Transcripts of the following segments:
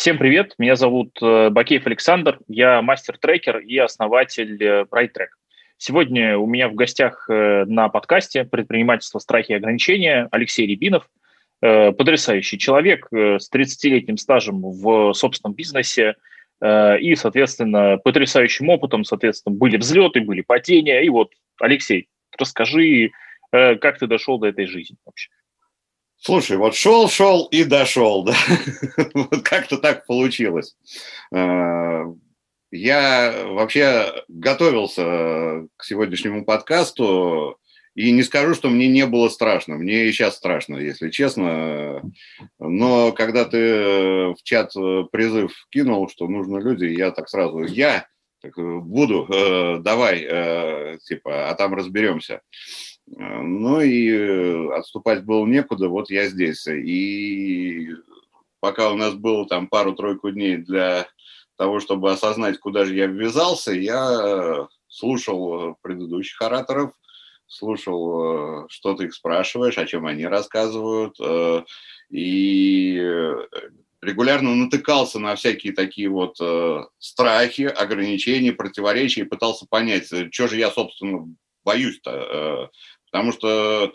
Всем привет, меня зовут э, Бакеев Александр, я мастер-трекер и основатель э, BrightTrack. Сегодня у меня в гостях э, на подкасте «Предпринимательство, страхи и ограничения» Алексей Рябинов, потрясающий человек с 30-летним стажем в собственном бизнесе и, соответственно, потрясающим опытом, соответственно, были взлеты, были падения. И вот, Алексей, расскажи, как ты дошел до этой жизни вообще? Слушай, вот шел, шел и дошел, да. вот как-то так получилось. Э, я вообще готовился к сегодняшнему подкасту, и не скажу, что мне не было страшно. Мне и сейчас страшно, если честно. Но когда ты в чат призыв кинул, что нужны люди, я так сразу, я так, буду, э, давай, э, типа, а там разберемся. Э, ну и э, отступать было некуда, вот я здесь. И пока у нас было там пару-тройку дней для того, чтобы осознать, куда же я ввязался, я слушал предыдущих ораторов, слушал, э, что ты их спрашиваешь, о чем они рассказывают, и регулярно натыкался на всякие такие вот страхи, ограничения, противоречия и пытался понять, что же я, собственно, боюсь-то, Потому что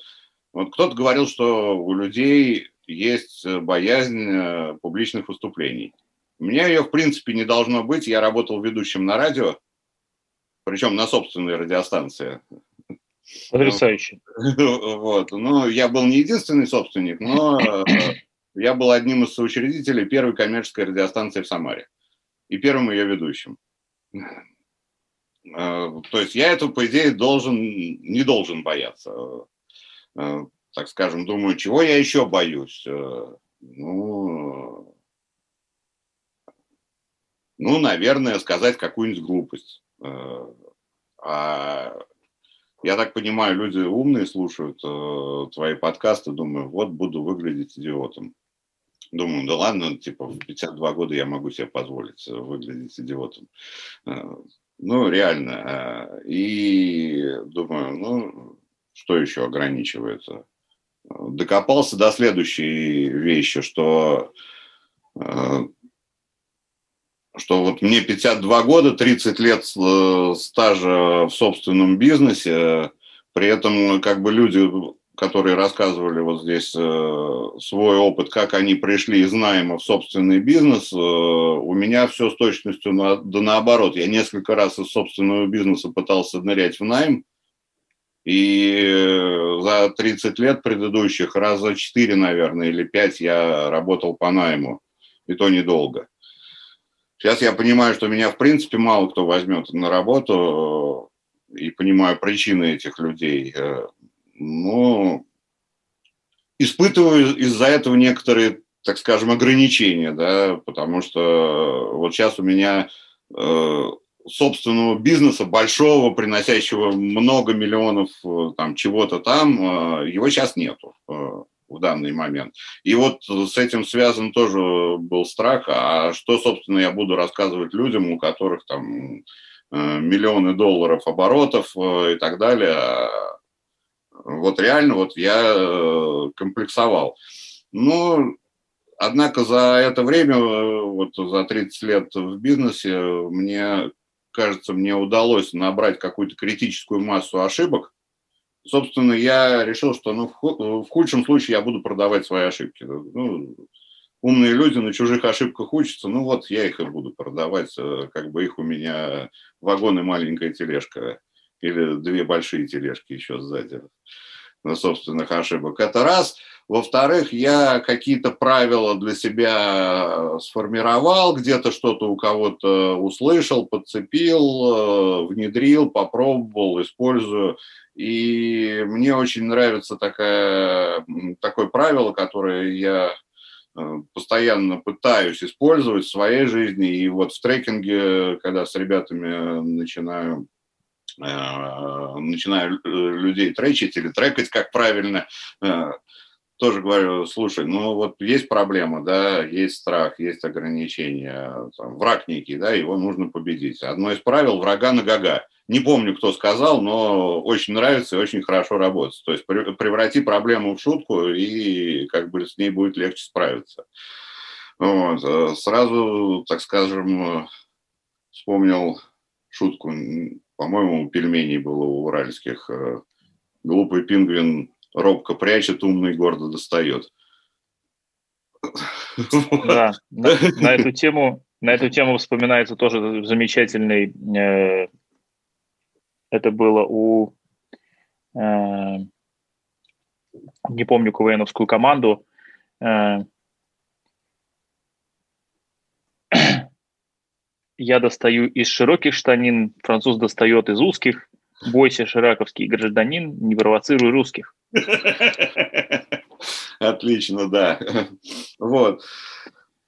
вот кто-то говорил, что у людей есть боязнь э, публичных выступлений. У меня ее, в принципе, не должно быть. Я работал ведущим на радио, причем на собственной радиостанции. Потрясающе. Вот. Ну, я был не единственный собственник, но э, я был одним из соучредителей первой коммерческой радиостанции в Самаре и первым ее ведущим. Э, то есть я этого, по идее, должен, не должен бояться. Э, так скажем, думаю, чего я еще боюсь? Э, ну, ну, наверное, сказать какую-нибудь глупость. А я так понимаю, люди умные слушают твои подкасты, думаю, вот буду выглядеть идиотом. Думаю, да ладно, типа в 52 года я могу себе позволить выглядеть идиотом. Ну, реально. А, и думаю, ну, что еще ограничивает? Докопался до следующей вещи, что, а, что вот мне 52 года, 30 лет э, стажа в собственном бизнесе, при этом как бы люди которые рассказывали вот здесь э, свой опыт, как они пришли из найма в собственный бизнес, э, у меня все с точностью на, да наоборот. Я несколько раз из собственного бизнеса пытался нырять в найм, и э, за 30 лет предыдущих раза 4, наверное, или 5 я работал по найму, и то недолго. Сейчас я понимаю, что меня в принципе мало кто возьмет на работу, и понимаю причины этих людей но испытываю из-за этого некоторые, так скажем, ограничения, да, потому что вот сейчас у меня э, собственного бизнеса большого, приносящего много миллионов э, там чего-то там, э, его сейчас нету э, в данный момент. И вот с этим связан тоже был страх, а что, собственно, я буду рассказывать людям, у которых там э, миллионы долларов оборотов э, и так далее, вот реально вот я э, комплексовал. Ну, однако за это время, э, вот за 30 лет в бизнесе, мне кажется, мне удалось набрать какую-то критическую массу ошибок. Собственно, я решил, что ну, в худшем случае я буду продавать свои ошибки. Ну, умные люди на чужих ошибках учатся, ну вот я их и буду продавать, э, как бы их у меня вагон и маленькая тележка или две большие тележки еще сзади на собственных ошибок. Это раз. Во-вторых, я какие-то правила для себя сформировал, где-то что-то у кого-то услышал, подцепил, э, внедрил, попробовал, использую. И мне очень нравится такая, такое правило, которое я э, постоянно пытаюсь использовать в своей жизни. И вот в трекинге, когда с ребятами начинаю Э, начинаю э, людей тречить или трекать, как правильно, э, тоже говорю, слушай, ну вот есть проблема, да, есть страх, есть ограничения, там, враг некий, да, его нужно победить. Одно из правил – врага на гага. Не помню, кто сказал, но очень нравится и очень хорошо работает. То есть преврати проблему в шутку, и как бы с ней будет легче справиться. Вот. Сразу, так скажем, вспомнил шутку, по-моему, пельменей было у уральских. Глупый пингвин робко прячет, умный гордо достает. Да, на, на эту тему на эту тему вспоминается тоже замечательный. Э, это было у э, не помню КВНовскую команду. Э, я достаю из широких штанин, француз достает из узких. Бойся, шираковский гражданин, не провоцируй русских. Отлично, да. Вот.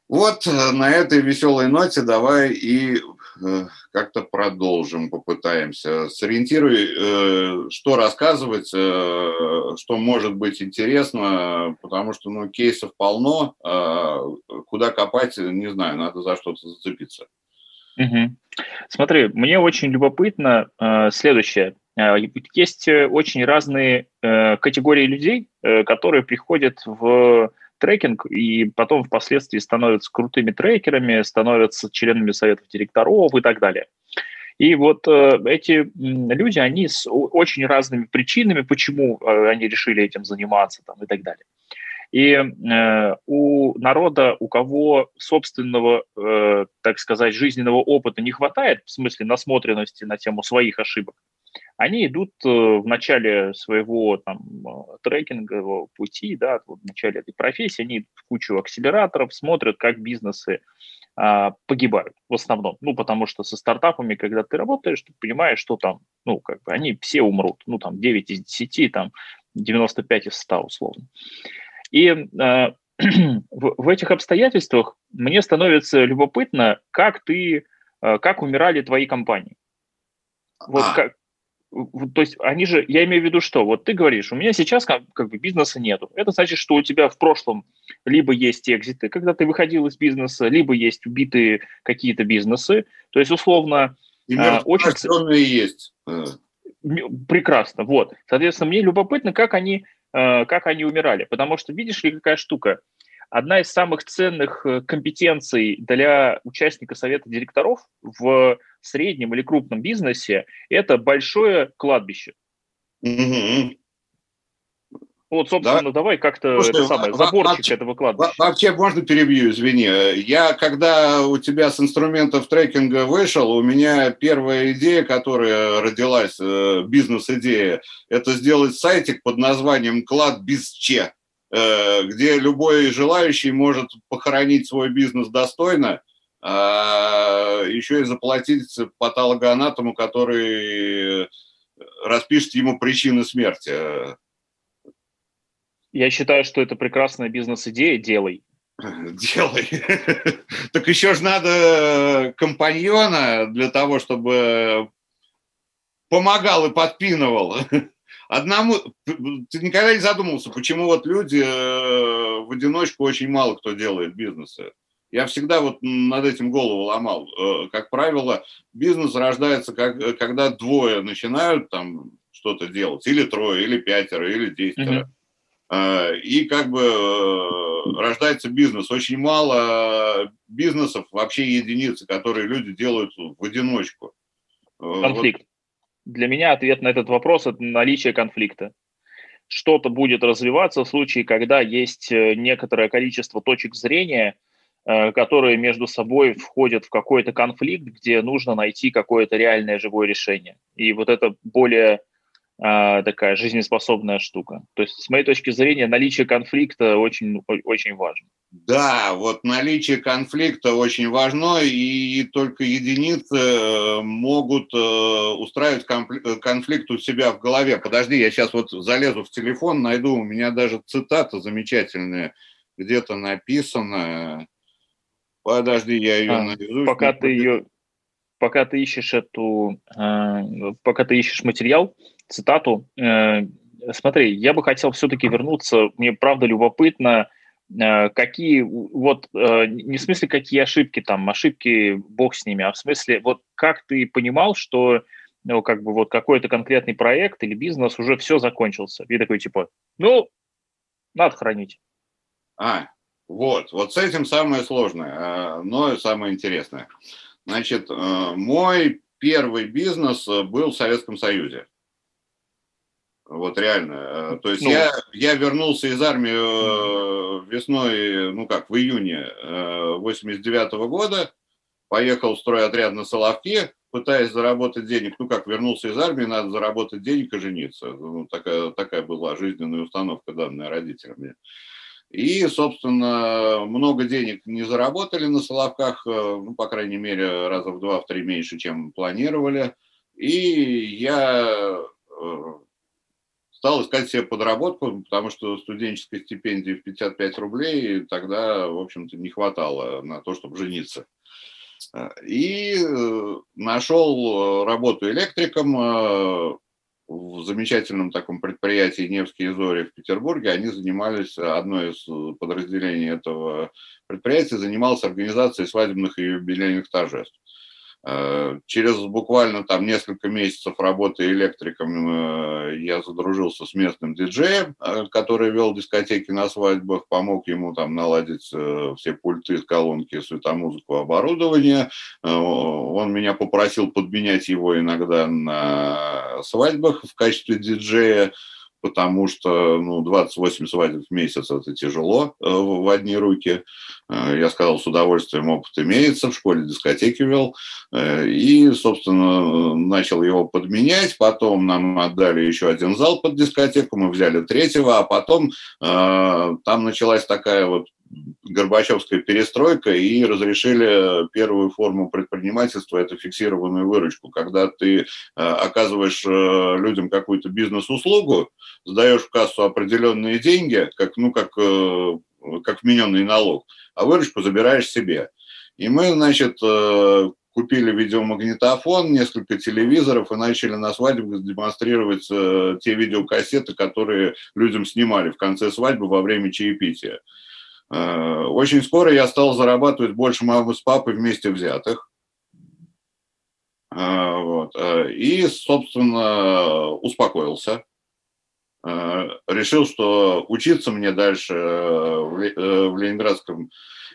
Вот э, на этой веселой ноте давай и э, как-то продолжим, попытаемся. Сориентируй, э, что рассказывать, что может быть интересно, потому что ну, кейсов полно, а куда копать, не знаю, надо за что-то зацепиться. Угу. Смотри, мне очень любопытно следующее. Есть очень разные категории людей, которые приходят в трекинг, и потом впоследствии становятся крутыми трекерами, становятся членами советов директоров и так далее. И вот э, эти люди, они с очень разными причинами, почему э, они решили этим заниматься там, и так далее. И э, у народа, у кого собственного, э, так сказать, жизненного опыта не хватает, в смысле насмотренности на тему своих ошибок, они идут э, в начале своего там, э, трекингового пути, да, в начале этой профессии, они идут в кучу акселераторов, смотрят, как бизнесы а, погибают в основном. Ну, потому что со стартапами, когда ты работаешь, ты понимаешь, что там, ну, как бы они все умрут. Ну, там 9 из 10, там 95 из 100 условно. И э, в, этих обстоятельствах мне становится любопытно, как ты, э, как умирали твои компании. Вот а. как, то есть они же, я имею в виду что, вот ты говоришь, у меня сейчас как, как бы бизнеса нету. Это значит, что у тебя в прошлом либо есть экзиты, когда ты выходил из бизнеса, либо есть убитые какие-то бизнесы. То есть условно... И а, очень... есть. Прекрасно, вот. Соответственно, мне любопытно, как они, как они умирали. Потому что, видишь ли, какая штука – одна из самых ценных э, компетенций для участника совета директоров в среднем или крупном бизнесе – это большое кладбище. Mm-hmm. Вот, собственно, да? давай как-то Слушай, это самое, заборчик вообще, этого кладбища. Вообще, можно перебью, извини. Я, когда у тебя с инструментов трекинга вышел, у меня первая идея, которая родилась, э, бизнес-идея, это сделать сайтик под названием «Клад без че». Э, где любой желающий может похоронить свой бизнес достойно, а еще и заплатить патологоанатому, который распишет ему причины смерти. Я считаю, что это прекрасная бизнес-идея, делай. Делай. Так еще же надо компаньона для того, чтобы помогал и подпинывал. Одному, ты никогда не задумывался, почему вот люди э, в одиночку очень мало кто делает бизнесы. Я всегда вот над этим голову ломал. Э, как правило, бизнес рождается, как, э, когда двое начинают там что-то делать, или трое, или пятеро, или десятеро. Mm-hmm. И как бы рождается бизнес. Очень мало бизнесов, вообще единицы, которые люди делают в одиночку. Конфликт. Для меня ответ на этот вопрос – это наличие конфликта. Что-то будет развиваться в случае, когда есть э, некоторое количество точек зрения, э, которые между собой входят в какой-то конфликт, где нужно найти какое-то реальное живое решение. И вот это более такая жизнеспособная штука. То есть, с моей точки зрения, наличие конфликта очень, очень важно. Да, вот наличие конфликта очень важно, и только единицы э, могут э, устраивать э, конфликт у себя в голове. Подожди, я сейчас вот залезу в телефон, найду, у меня даже цитата замечательная где-то написана. Подожди, я ее а, найду. Пока ты ее, пока ты ищешь эту, пока ты ищешь материал, цитату. Э, смотри, я бы хотел все-таки вернуться, мне правда любопытно, э, какие, вот, э, не в смысле, какие ошибки там, ошибки, бог с ними, а в смысле, вот как ты понимал, что ну, как бы вот какой-то конкретный проект или бизнес уже все закончился. И такой типа, ну, надо хранить. А, Вот, вот с этим самое сложное, но и самое интересное. Значит, мой первый бизнес был в Советском Союзе. Вот реально. То есть ну, я, я вернулся из армии весной, ну как, в июне 89 -го года, поехал в стройотряд на Соловке, пытаясь заработать денег, ну как, вернулся из армии, надо заработать денег и жениться. Ну, такая, такая была жизненная установка, данная родителями. И, собственно, много денег не заработали на Соловках, э, ну, по крайней мере, раза в два, в три меньше, чем планировали. И я э, стал искать себе подработку, потому что студенческой стипендии в 55 рублей тогда, в общем-то, не хватало на то, чтобы жениться. И э, нашел работу электриком в замечательном таком предприятии «Невские зори» в Петербурге. Они занимались, одно из подразделений этого предприятия занималось организацией свадебных и юбилейных торжеств. Э, через буквально там несколько месяцев работы электриком э, я задружился с местным диджеем, э, который вел дискотеки на свадьбах, помог ему там наладить все пульты, колонки, светомузыку, оборудование. Он меня попросил подменять его иногда на свадьбах в качестве диджея потому что ну, 28 свадеб в месяц это тяжело э, в одни руки. Э, я сказал, с удовольствием опыт имеется, в школе дискотеки вел. Э, и, собственно, начал его подменять. Потом нам отдали еще один зал под дискотеку, мы взяли третьего, а потом там началась такая вот Горбачевская перестройка и разрешили первую форму предпринимательства, это фиксированную выручку, когда ты э, оказываешь э, людям какую-то бизнес-услугу, сдаешь в кассу определенные деньги, как, ну, как, э, как вмененный налог, а выручку забираешь себе. И мы, значит, купили видеомагнитофон, несколько телевизоров и начали на свадьбах демонстрировать те видеокассеты, которые людям снимали в конце свадьбы во время чаепития. Э, очень скоро я стал зарабатывать больше мамы с папой вместе взятых. Э, вот. Э, и, собственно, успокоился. Решил, что учиться мне дальше в Ленинградском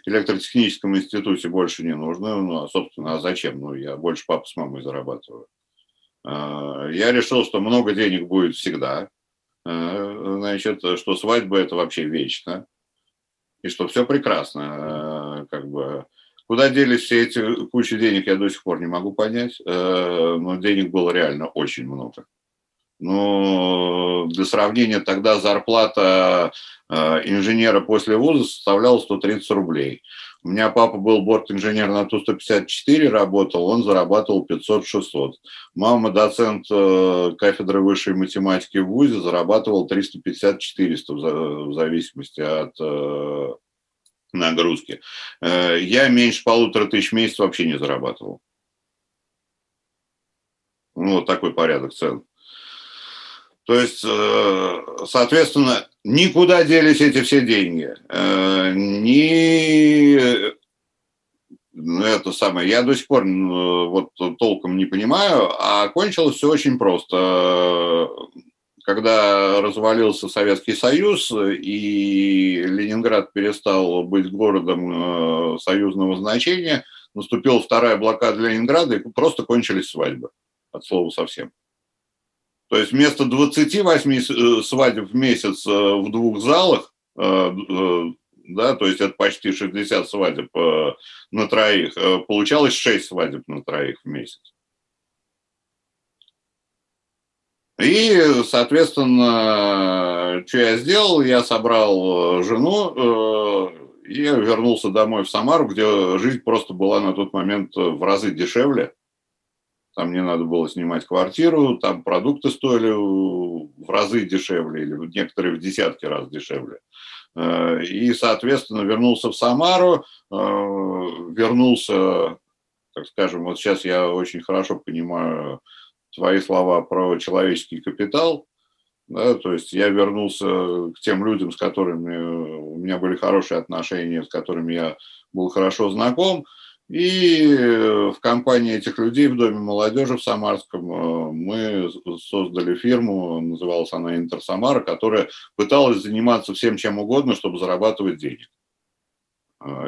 электротехническом институте больше не нужно. Ну, а, собственно, а зачем? Ну, я больше папа с мамой зарабатываю. Я решил, что много денег будет всегда. Значит, что свадьба – это вообще вечно и что все прекрасно. Э, как бы. Куда делись все эти кучи денег, я до сих пор не могу понять, э, но денег было реально очень много. Но для сравнения, тогда зарплата э, инженера после вуза составляла 130 рублей. У меня папа был борт-инженер на Ту-154, работал, он зарабатывал 500-600. Мама, доцент э, кафедры высшей математики в ВУЗе, зарабатывал 350-400 в зависимости от э, нагрузки. Э, я меньше полутора тысяч в месяц вообще не зарабатывал. Ну, вот такой порядок цен. То есть, соответственно, Никуда делись эти все деньги. Э, ни ну, это самое, я до сих пор вот толком не понимаю, а кончилось все очень просто. Когда развалился Советский Союз и Ленинград перестал быть городом э, союзного значения, наступила вторая блокада Ленинграда и просто кончились свадьбы. От слова совсем. То есть вместо 28 э, свадеб в месяц э, в двух залах, э, да, то есть это почти 60 свадеб на троих, получалось 6 свадеб на троих в месяц. И, соответственно, что я сделал? Я собрал жену и вернулся домой в Самару, где жизнь просто была на тот момент в разы дешевле там не надо было снимать квартиру, там продукты стоили в разы дешевле, или некоторые в десятки раз дешевле. Э, и, соответственно, вернулся в Самару, э, вернулся, так скажем, вот сейчас я очень хорошо понимаю твои слова про человеческий капитал, да, то есть я вернулся к тем людям, с которыми у меня были хорошие отношения, с которыми я был хорошо знаком, и э, в компании этих людей в Доме молодежи в Самарском э, мы создали фирму, называлась она Интерсамара, которая пыталась заниматься всем чем угодно, чтобы зарабатывать денег.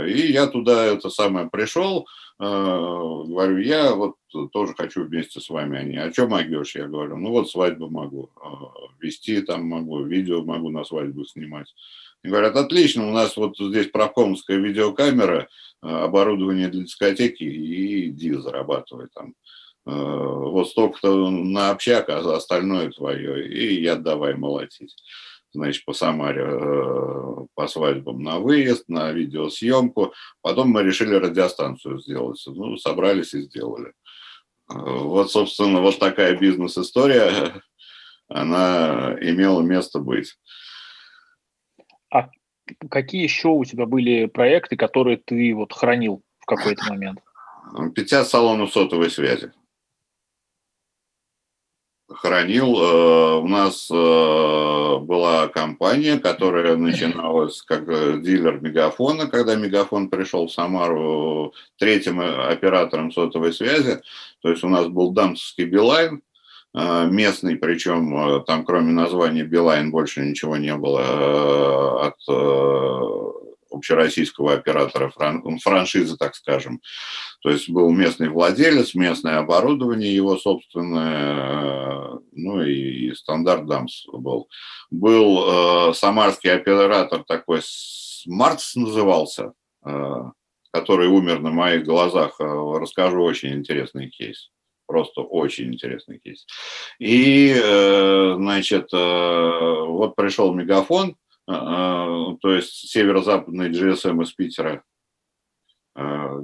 И я туда это самое пришел, говорю, я вот тоже хочу вместе с вами. Они, а что могешь? Я говорю, ну вот свадьбу могу вести, там могу, видео могу на свадьбу снимать. И говорят, отлично, у нас вот здесь правкомская видеокамера, оборудование для дискотеки, и иди зарабатывай там. Вот столько-то на общак, а остальное твое, и я давай молотить значит, по Самаре э, по свадьбам на выезд, на видеосъемку. Потом мы решили радиостанцию сделать. Ну, собрались и сделали. Э, вот, собственно, вот такая бизнес-история, она имела место быть. Какие еще у тебя были проекты, которые ты вот хранил в какой-то момент? 50 салонов сотовой связи хранил. Э, у нас э, была компания, которая начиналась как э, дилер Мегафона, когда Мегафон пришел в Самару третьим оператором сотовой связи. То есть у нас был Дамсовский Билайн, местный, причем там кроме названия Билайн больше ничего не было от общероссийского оператора фран, франшизы, так скажем. То есть был местный владелец, местное оборудование его собственное, ну и стандарт ДАМС был. Был э, самарский оператор такой, Маркс назывался, э, который умер на моих глазах. Э, расскажу очень интересный кейс. Просто очень интересный кейс. И, э, значит, э, вот пришел мегафон, а, то есть северо-западный GSM из Питера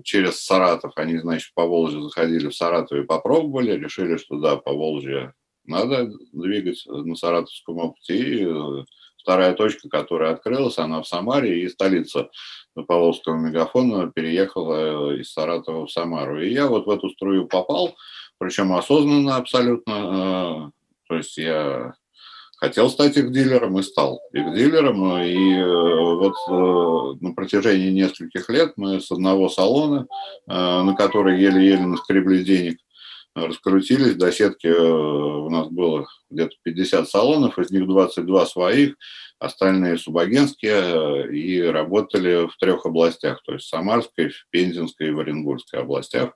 через Саратов. Они, значит, по Волжье заходили в Саратов и попробовали, решили, что да, по Волжье надо двигать на саратовском опыте. И э, вторая точка, которая открылась, она в Самаре, и столица Поволжского мегафона переехала из Саратова в Самару. И я вот в эту струю попал, причем осознанно абсолютно. А, то есть я хотел стать их дилером и стал их дилером. И э, вот э, на протяжении нескольких лет мы с одного салона, э, на который еле-еле наскребли денег, раскрутились до сетки. У нас было где-то 50 салонов, из них 22 своих, остальные субагентские, и работали в трех областях, то есть Самарской, Пензенской и в Оренбургской областях.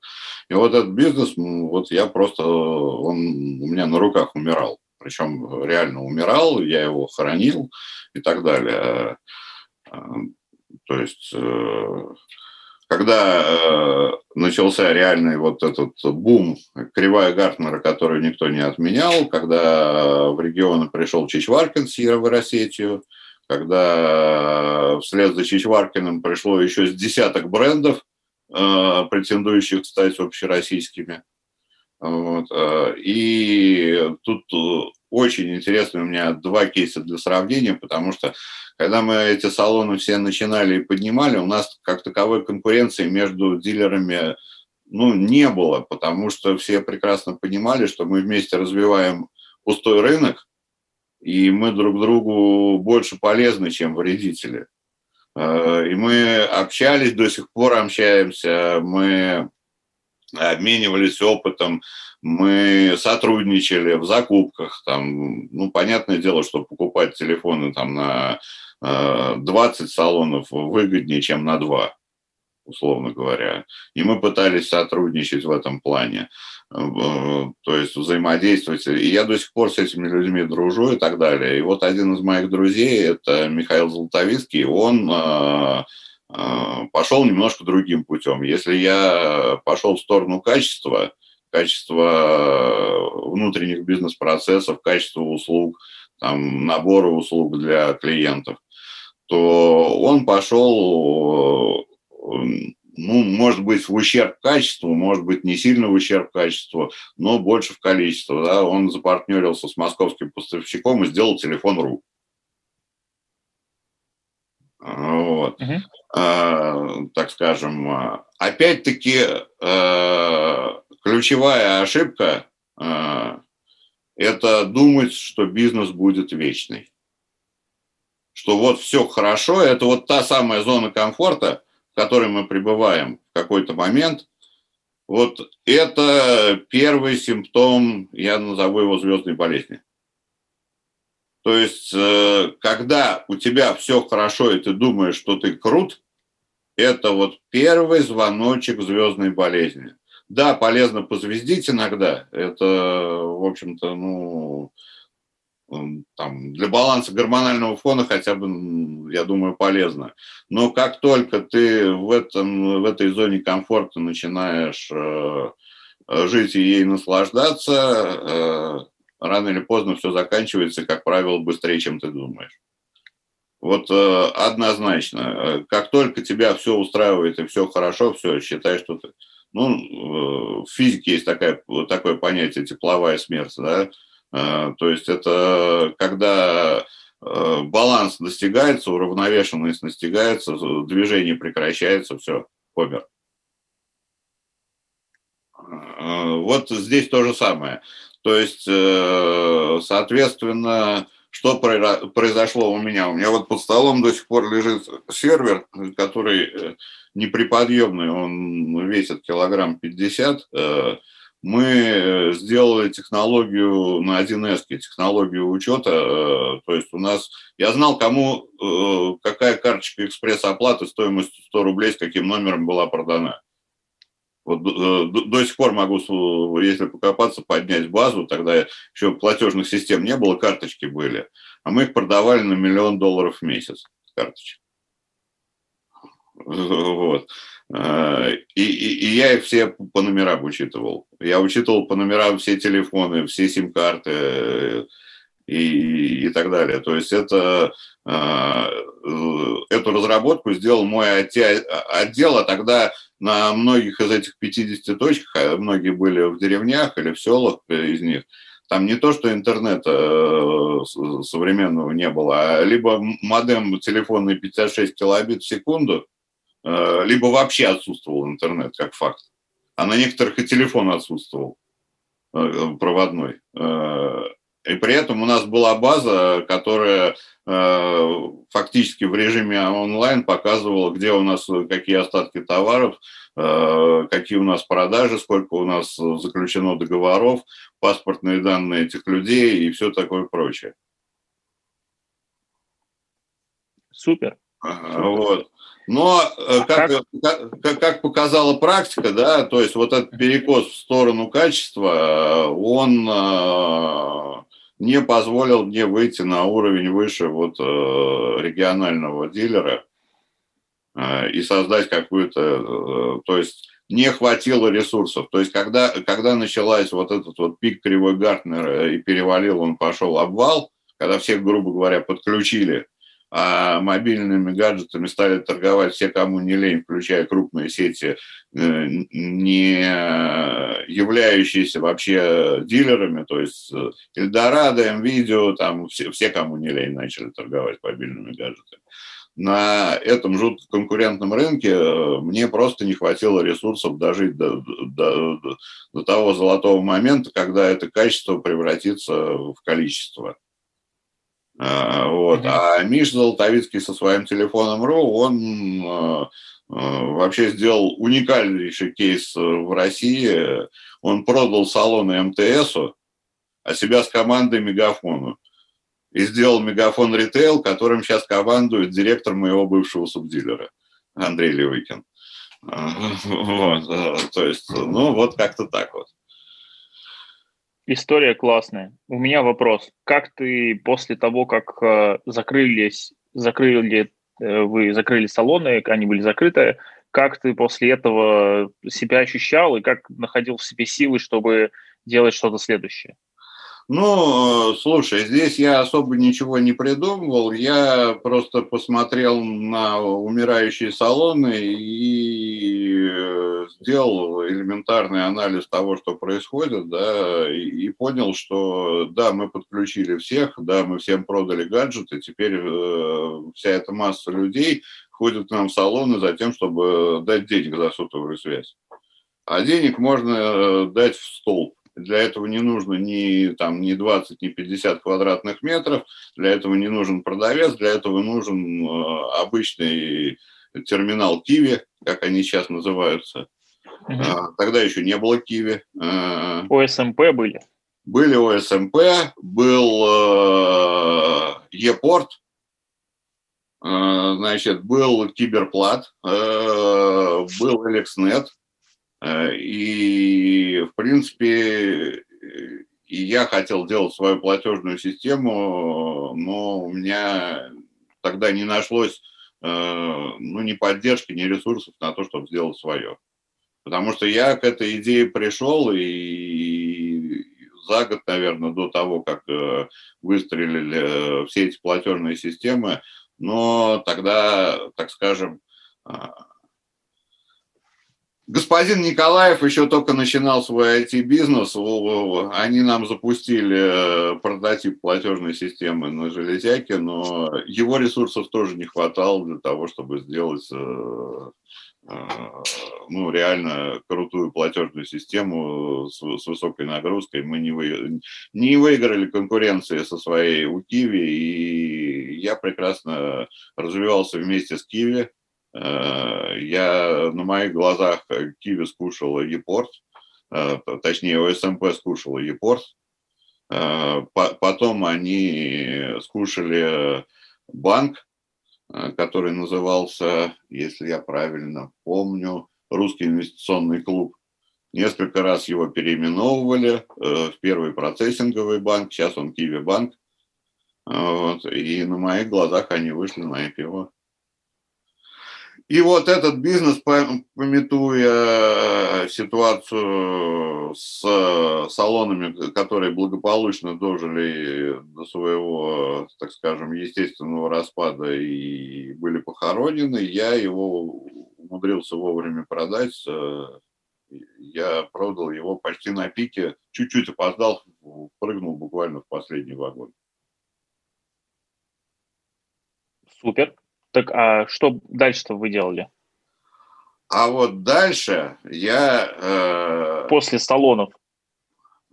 И вот этот бизнес, вот я просто, он у меня на руках умирал причем реально умирал, я его хоронил и так далее. Э, то есть, э, когда э, начался реальный вот этот бум, кривая Гартнера, которую никто не отменял, когда в регионы пришел Чичваркин с Северо-Россетию, когда вслед за Чичваркиным пришло еще с десяток брендов, претендующих стать общероссийскими. Вот. Э, и тут э, очень интересно у меня два кейса для сравнения, потому что когда мы эти салоны все начинали и поднимали, у нас как таковой конкуренции между дилерами ну, не было, потому что все прекрасно понимали, что мы вместе развиваем пустой рынок, и мы друг другу больше полезны, чем вредители. Э, и мы общались, до сих пор общаемся, мы обменивались опытом, мы сотрудничали в закупках, там, ну, понятное дело, что покупать телефоны там на 20 э, салонов выгоднее, чем на 2, условно говоря. И мы пытались сотрудничать в этом плане, э, то есть взаимодействовать. И я до сих пор с этими людьми дружу и так далее. И вот один из моих друзей, это Михаил Золотовицкий, он э, пошел немножко другим путем. Если я пошел в сторону качества, качества внутренних бизнес-процессов, качества услуг, там, набора услуг для клиентов, то он пошел, ну, может быть, в ущерб качеству, может быть, не сильно в ущерб качеству, но больше в количество. Да? Он запартнерился с московским поставщиком и сделал телефон РУ. Вот. Uh-huh. А, так скажем, а, опять-таки а, ключевая ошибка – это думать, что бизнес будет вечный. Что вот все хорошо, это вот та самая зона комфорта, в которой мы пребываем в какой-то момент. Вот это первый симптом, я назову его звездной болезни. То есть, э, когда у тебя все хорошо, и ты думаешь, что ты крут, это вот первый звоночек звездной болезни. Да, полезно позвездить иногда. Это, в общем-то, ну, там, для баланса гормонального фона хотя бы, я думаю, полезно. Но как только ты в, этом, в этой зоне комфорта начинаешь э, жить и ей наслаждаться, э, рано или поздно все заканчивается, как правило, быстрее, чем ты думаешь. Вот э, однозначно, как только тебя все устраивает и все хорошо, все, считай, что ты... Ну, в физике есть такая, такое понятие тепловая смерть, да, Э, то есть это когда э, баланс достигается, уравновешенность достигается, движение прекращается, все, помер. Э, вот здесь то же самое. То есть, соответственно, что произошло у меня? У меня вот под столом до сих пор лежит сервер, который неприподъемный, он весит килограмм 50, мы э, сделали технологию на 1С, технологию учета. Э, то есть у нас, я знал, кому э, какая карточка экспресс-оплаты стоимостью 100 рублей с каким номером была продана. Вот до, до сих пор могу, если покопаться, поднять базу. Тогда еще платежных систем не было, карточки были. А мы их продавали на миллион долларов в месяц карточек. Вот. И, и, и я их все по номерам учитывал. Я учитывал по номерам все телефоны, все сим-карты э, и, и так далее. То есть это, э, эту разработку сделал мой отдел, а тогда на многих из этих 50 точках, а многие были в деревнях или в селах из них, там не то, что интернета э, современного не было, а либо модем телефонный 56 килобит в секунду, Э, либо вообще отсутствовал интернет как факт. А на некоторых и телефон отсутствовал э, проводной. Э, и при этом у нас была база, которая фактически в режиме онлайн показывала, где у нас какие остатки товаров, какие у нас продажи, сколько у нас заключено договоров, паспортные данные этих людей и все такое прочее. Супер. Вот. Но э, а как, как, как показала практика, да, то есть вот этот перекос в сторону качества, он э, не позволил мне выйти на уровень выше вот э, регионального дилера и создать какую-то, то есть не хватило ресурсов. То есть когда, когда началась вот этот вот пик кривой Гартнера и перевалил, он пошел обвал, когда всех, грубо говоря, подключили а мобильными гаджетами стали торговать все, кому не лень, включая крупные сети, э, не являющиеся вообще дилерами, то есть э, Эльдорадо, МВидео, там все, все, кому не лень, начали торговать мобильными гаджетами. На этом жутко конкурентном рынке э, мне просто не хватило ресурсов дожить до, до, до того золотого момента, когда это качество превратится в количество. А, вот. А Миш Золотовицкий со своим телефоном РУ, он а, а, вообще сделал уникальнейший кейс в России. Он продал салоны МТСу, а себя с командой Мегафону. И сделал Мегафон Ритейл, которым сейчас командует директор моего бывшего субдилера Андрей Левыкин. Вот, то есть, ну, вот как-то так вот. История классная. У меня вопрос. Как ты после того, как э, закрылись, закрыли, э, вы закрыли салоны, они были закрыты, как ты после этого себя ощущал и как находил в себе силы, чтобы делать что-то следующее? Ну, слушай, здесь я особо ничего не придумывал. Я просто посмотрел на умирающие салоны и э, сделал элементарный анализ того, что происходит, да, и, понял, что да, мы подключили всех, да, мы всем продали гаджеты, теперь э, вся эта масса людей ходит к нам в салоны за тем, чтобы дать денег за сотовую связь. А денег можно дать в столб для этого не нужно ни, там, ни 20, ни 50 квадратных метров, для этого не нужен продавец, для этого нужен э, обычный терминал Киви, как они сейчас называются. Угу. Тогда еще не было Киви. Э, ОСМП были? Были ОСМП, был Епорт, Значит, был Киберплат, был Эликснет, и, в принципе, я хотел делать свою платежную систему, но у меня тогда не нашлось ну, ни поддержки, ни ресурсов на то, чтобы сделать свое. Потому что я к этой идее пришел, и за год, наверное, до того, как э, выстрелили э, все эти платежные системы, но тогда, так скажем, а, Господин Николаев еще только начинал свой IT-бизнес. Они нам запустили э, прототип платежной системы на железяке, но его ресурсов тоже не хватало для того, чтобы сделать а, ну, реально крутую платежную систему с, высокой нагрузкой. Мы не, не выиграли конкуренции со своей у Киви, и я прекрасно развивался вместе с Киви. А, я на моих глазах Киви скушала Епорт, а, точнее, ОСМП скушала Епорт. Потом они скушали банк, Э, который назывался, если я правильно помню, Русский инвестиционный клуб. Несколько раз его переименовывали э, в первый процессинговый банк, сейчас он Киви банк. Вот, и на моих глазах они вышли на IPO. И вот этот бизнес, пометуя ситуацию с салонами, которые благополучно дожили до своего, так скажем, естественного распада и были похоронены, я его умудрился вовремя продать. Я продал его почти на пике, чуть-чуть опоздал, прыгнул буквально в последний вагон. Супер. Так а что дальше-то вы делали? А вот дальше я... Э, после салонов.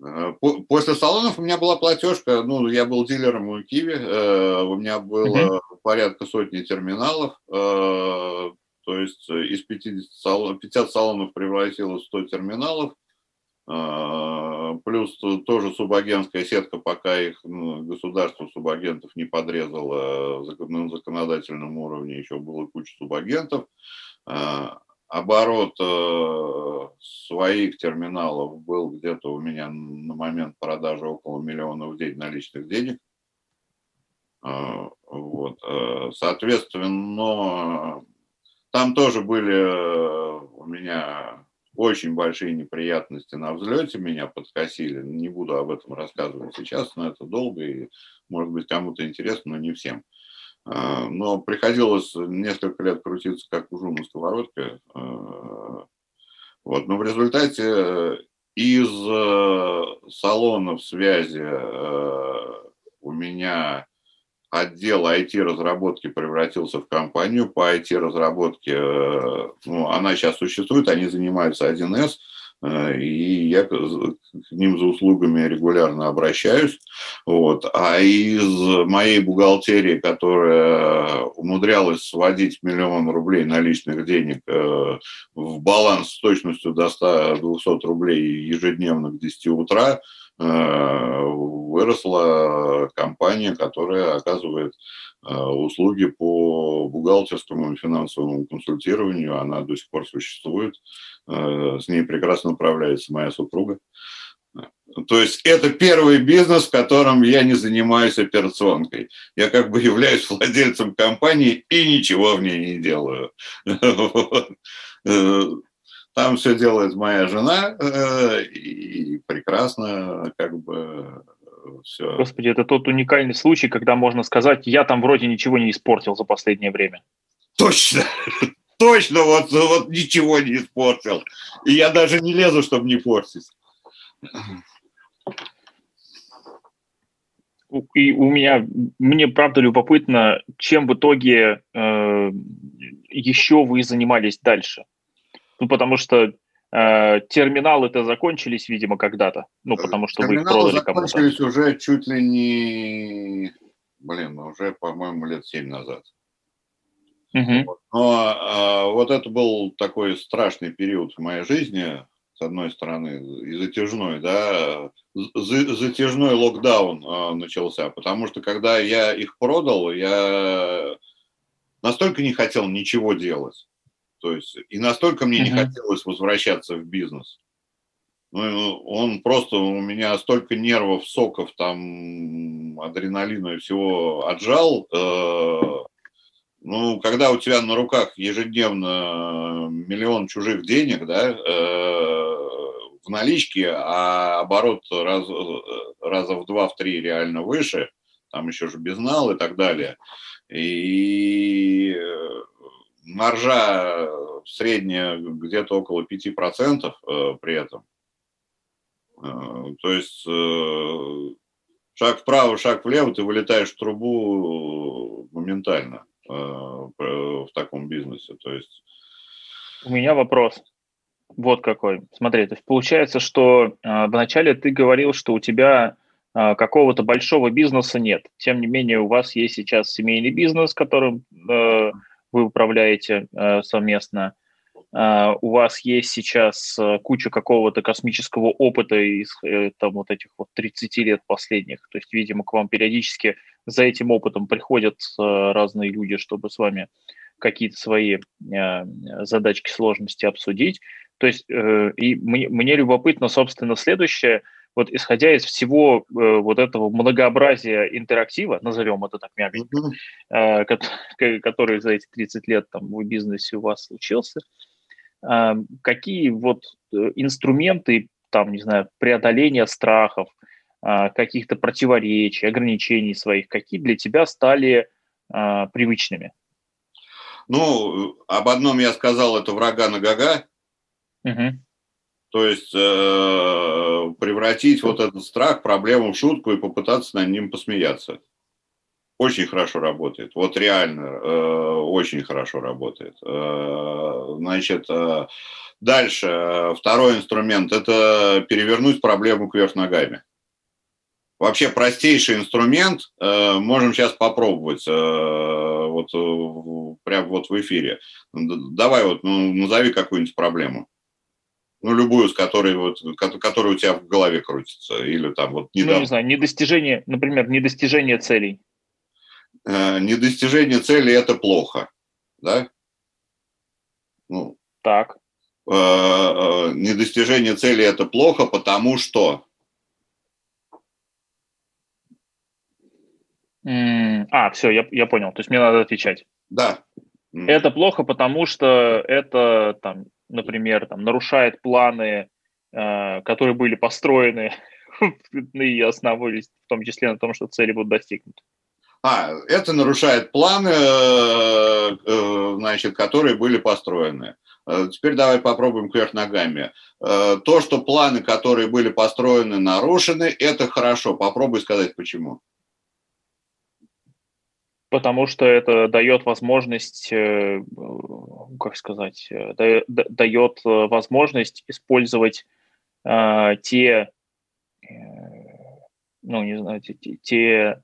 Э, после салонов у меня была платежка, ну, я был дилером у Киви, э, у меня было uh порядка сотни терминалов, э, то есть из 50 салонов, 50 салонов превратилось в 100 терминалов, плюс тоже субагентская сетка, пока их ну, государство субагентов не подрезало на законодательном уровне, еще было куча субагентов. А, оборот э, своих терминалов был где-то у меня на момент продажи около миллиона в день наличных денег. А, вот. Э, соответственно, там тоже были э, у меня очень большие неприятности на взлете меня подкосили. Не буду об этом рассказывать сейчас, но это долго и, может быть, кому-то интересно, но не всем. А, но приходилось несколько лет крутиться как ужу на сковородке. А, вот. Но в результате из э, салонов связи э, у меня отдел IT-разработки превратился в компанию по IT-разработке. Э, ну, она сейчас существует, они занимаются 1С, э, и я к ним за услугами регулярно обращаюсь. Вот. А из моей бухгалтерии, которая умудрялась сводить миллион рублей наличных денег э, в баланс с точностью до 100-200 рублей ежедневно к 10 утра, выросла компания, которая оказывает э, услуги по бухгалтерскому и финансовому консультированию. Она до сих пор существует. Э, с ней прекрасно управляется моя супруга. То есть это первый бизнес, в котором я не занимаюсь операционкой. Я как бы являюсь владельцем компании и ничего в ней не делаю. Э, там все делает моя жена, и прекрасно как бы все. Господи, это тот уникальный случай, когда можно сказать, я там вроде ничего не испортил за последнее время. Точно, точно, вот, вот ничего не испортил. И я даже не лезу, чтобы не портить. И у меня, мне правда любопытно, чем в итоге э, еще вы занимались дальше. Ну, потому что Э, терминалы-то закончились, видимо, когда-то. Ну, потому что Терминалы вы их продали кому-то. закончились уже чуть ли не, блин, уже, по-моему, лет семь назад. Угу. Но а, вот это был такой страшный период в моей жизни, с одной стороны, и затяжной, да, затяжной локдаун а, начался, потому что когда я их продал, я настолько не хотел ничего делать. То есть, и настолько мне mm-hmm. не хотелось возвращаться в бизнес. Ну, он просто, у меня столько нервов, соков, там, адреналина и всего отжал. Э, ну, когда у тебя на руках ежедневно миллион чужих денег, да, э, в наличке, а оборот раз, раза в два, в три реально выше, там еще же безнал и так далее. И маржа средняя где-то около 5% э, при этом. Э, то есть э, шаг вправо, шаг влево, ты вылетаешь в трубу моментально в таком бизнесе. То есть... У меня вопрос. Вот какой. Смотри, то есть получается, что э, вначале ты говорил, что у тебя э, какого-то большого бизнеса нет. Тем не менее, у вас есть сейчас семейный бизнес, которым э, вы управляете э, совместно. Uh, у вас есть сейчас uh, куча какого-то космического опыта из uh, там вот этих вот 30 лет последних. То есть, видимо, к вам периодически за этим опытом приходят разные люди, чтобы с вами какие-то свои задачки, сложности обсудить. То есть, и мне, мне любопытно, собственно, следующее – вот исходя из всего э, вот этого многообразия интерактива, назовем это так мягенько, э, который за эти 30 лет там в бизнесе у вас случился, э, какие вот э, инструменты, там, не знаю, преодоления страхов, э, каких-то противоречий, ограничений своих, какие для тебя стали э, привычными? Ну, об одном я сказал, это врага на гага. Угу. То есть э, превратить вот этот страх, проблему в шутку и попытаться над ним посмеяться. Очень хорошо работает. Вот реально э, очень хорошо работает. Э, значит, э, дальше второй инструмент – это перевернуть проблему кверх ногами. Вообще простейший инструмент, э, можем сейчас попробовать, э, вот э, прямо вот в эфире. Давай вот, ну, назови какую-нибудь проблему ну, любую, с которой, вот, которая у тебя в голове крутится, или там вот недавно. Ну, не знаю, недостижение, например, недостижение целей. Э, недостижение целей – это плохо, да? Ну, так. Э, э, недостижение цели – это плохо, потому что… А, все, я, я понял. То есть мне надо отвечать. Да. Это плохо, потому что это там например, там, нарушает планы, э, которые были построены и основывались в том числе на том, что цели будут достигнуты. А, это нарушает планы, э, э, значит, которые были построены. Теперь давай попробуем кверх ногами. То, что планы, которые были построены, нарушены, это хорошо. Попробуй сказать, почему потому что это дает возможность, э, как сказать, э, дает возможность использовать э, те, ну, не знаю, те, те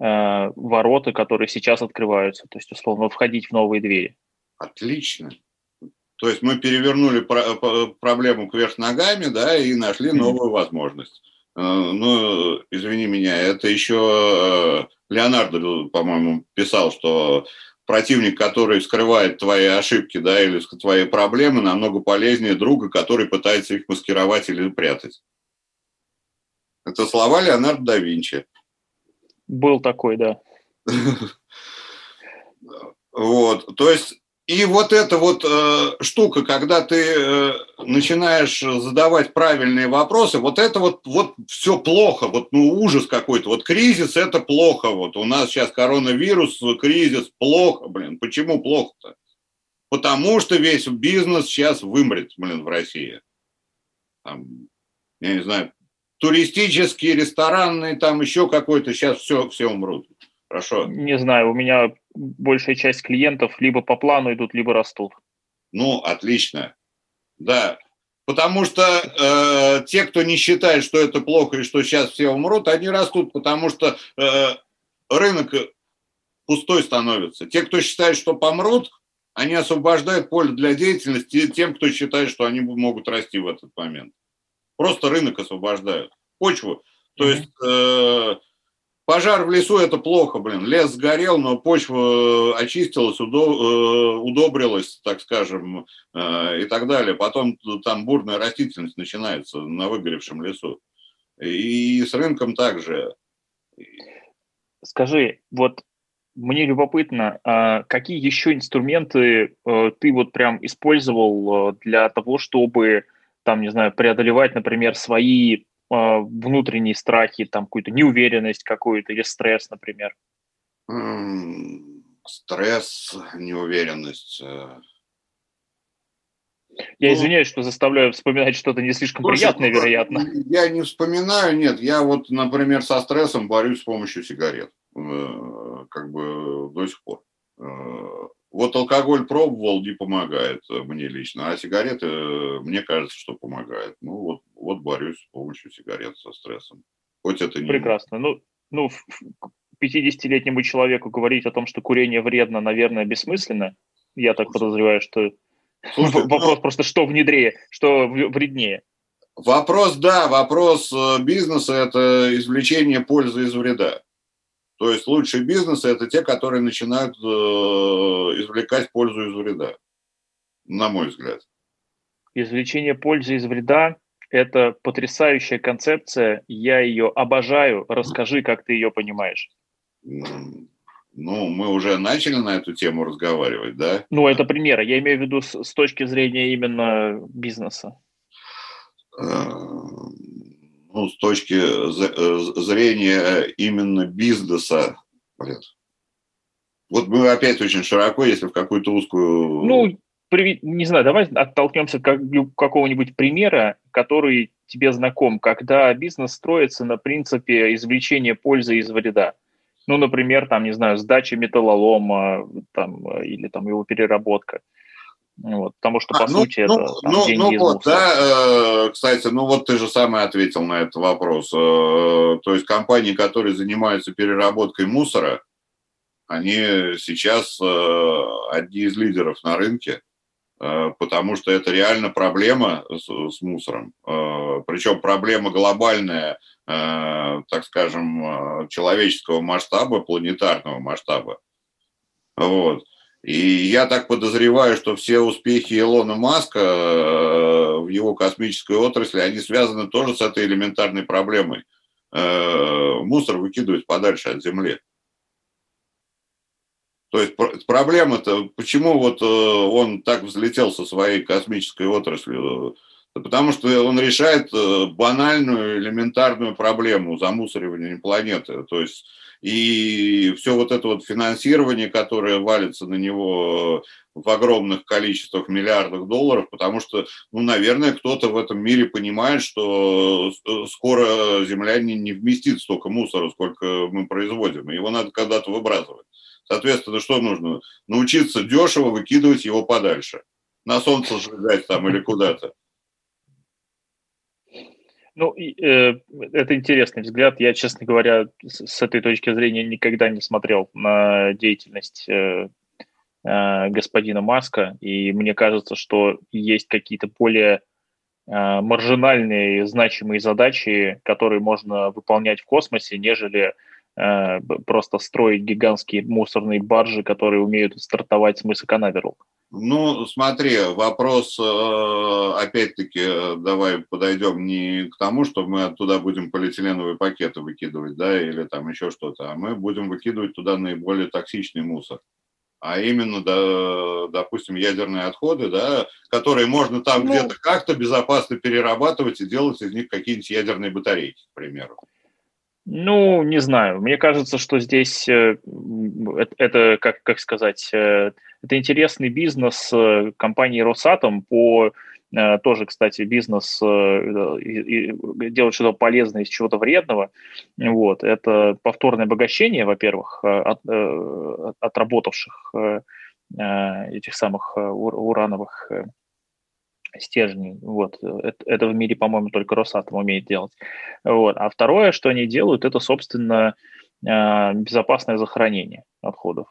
ворота, которые сейчас открываются, то есть, условно, входить в новые двери. Отлично. То есть мы перевернули проблему кверх ногами, да, и нашли новую возможность. Ну, извини меня, это еще Леонардо, по-моему, писал, что противник, который скрывает твои ошибки, да, или твои проблемы, намного полезнее друга, который пытается их маскировать или прятать. Это слова Леонардо да Винчи. Был такой, да. Вот, то есть и вот эта вот э, штука, когда ты э, начинаешь задавать правильные вопросы, вот это вот, вот все плохо, вот ну ужас какой-то, вот кризис это плохо, вот у нас сейчас коронавирус, кризис, плохо, блин, почему плохо-то? Потому что весь бизнес сейчас вымрет, блин, в России. Там, я не знаю, туристические, ресторанные, там еще какой-то, сейчас все, все умрут. Хорошо. Не знаю, у меня большая часть клиентов либо по плану идут, либо растут. Ну, отлично. Да. Потому что э, те, кто не считает, что это плохо и что сейчас все умрут, они растут, потому что э, рынок пустой становится. Те, кто считает, что помрут, они освобождают поле для деятельности тем, кто считает, что они могут расти в этот момент. Просто рынок освобождают. Почву. То mm-hmm. есть э, пожар в лесу – это плохо, блин. Лес сгорел, но почва очистилась, удобрилась, так скажем, и так далее. Потом там бурная растительность начинается на выгоревшем лесу. И с рынком также. Скажи, вот мне любопытно, а какие еще инструменты э, ты вот прям использовал э, для того, чтобы, там, не знаю, преодолевать, например, свои э, внутренние страхи, там, какую-то неуверенность какую-то или стресс, например? Стресс, неуверенность. Я ну, извиняюсь, что заставляю вспоминать что-то не слишком слушай, приятное, ну, вероятно. Я не вспоминаю, нет. Я вот, например, со стрессом борюсь с помощью сигарет. Э, как бы до сих пор. Э, вот алкоголь пробовал, не помогает мне лично, а сигареты, мне кажется, что помогает. Ну вот, вот борюсь с помощью сигарет со стрессом. Хоть это не... Прекрасно. Ну, ну 50-летнему человеку говорить о том, что курение вредно, наверное, бессмысленно. Я так подозреваю, что Слушай, вопрос ну... просто, что внедрее, что вреднее. Вопрос, да, вопрос э, бизнеса – это извлечение пользы из вреда. То есть лучшие бизнесы – это те, которые начинают э, извлекать пользу из вреда, на мой взгляд. Извлечение пользы из вреда – это потрясающая концепция, я ее обожаю. Расскажи, как ты ее понимаешь. Ну, мы уже начали на эту тему разговаривать, да? Ну, это примеры. Я имею в виду с, с точки зрения именно бизнеса. Э, ну, с точки э, зрения именно бизнеса, блин. Вот мы опять очень широко, если в какую-то узкую... Ну, не знаю, давай оттолкнемся от какого-нибудь примера, который тебе знаком, когда бизнес строится на принципе извлечения пользы из вреда. Ну, например, там, не знаю, сдача металлолома там, или там его переработка. Вот, потому что, по а, ну, сути, ну, это там, ну, деньги ну, из вот, да, э, кстати, ну вот ты же самый ответил на этот вопрос. Э, то есть компании, которые занимаются переработкой мусора, они сейчас э, одни из лидеров на рынке, э, потому что это реально проблема с, с мусором. Э, причем проблема глобальная, э, так скажем, э, человеческого масштаба, планетарного масштаба. Вот. И я так подозреваю, что все успехи Илона Маска э, в его космической отрасли, они связаны тоже с этой элементарной проблемой. Э, мусор выкидывать подальше от Земли. То есть проблема-то, почему вот э, он так взлетел со своей космической отраслью? Потому что он решает банальную, элементарную проблему замусоривания планеты. То есть и все вот это вот финансирование, которое валится на него в огромных количествах миллиардов долларов, потому что, ну, наверное, кто-то в этом мире понимает, что скоро Земля не, не вместит столько мусора, сколько мы производим, и его надо когда-то выбрасывать. Соответственно, что нужно? Научиться дешево выкидывать его подальше. На солнце сжигать там или куда-то. Ну, э, это интересный взгляд. Я, честно говоря, с, с этой точки зрения никогда не смотрел на деятельность э, э, господина Маска, и мне кажется, что есть какие-то более э, маржинальные, значимые задачи, которые можно выполнять в космосе, нежели э, просто строить гигантские мусорные баржи, которые умеют стартовать с мыса Канаверал. Ну, смотри, вопрос, э, опять-таки, э, давай подойдем не к тому, что мы оттуда будем полиэтиленовые пакеты выкидывать, да, или там еще что-то, а мы будем выкидывать туда наиболее токсичный мусор. А именно, да, допустим, ядерные отходы, да, которые можно там ну, где-то как-то безопасно перерабатывать и делать из них какие-нибудь ядерные батарейки, к примеру. Ну, не знаю. Мне кажется, что здесь э, это, как, как сказать, э, это интересный бизнес э, компании Росатом по тоже, кстати, бизнес делать что-то полезное из чего-то вредного. Вот. Это повторное обогащение, во-первых, от, отработавших этих самых урановых стержней. Вот. Это, это в мире, по-моему, только Росатом умеет делать. Вот. А второе, что они делают, это, собственно, э, безопасное захоронение отходов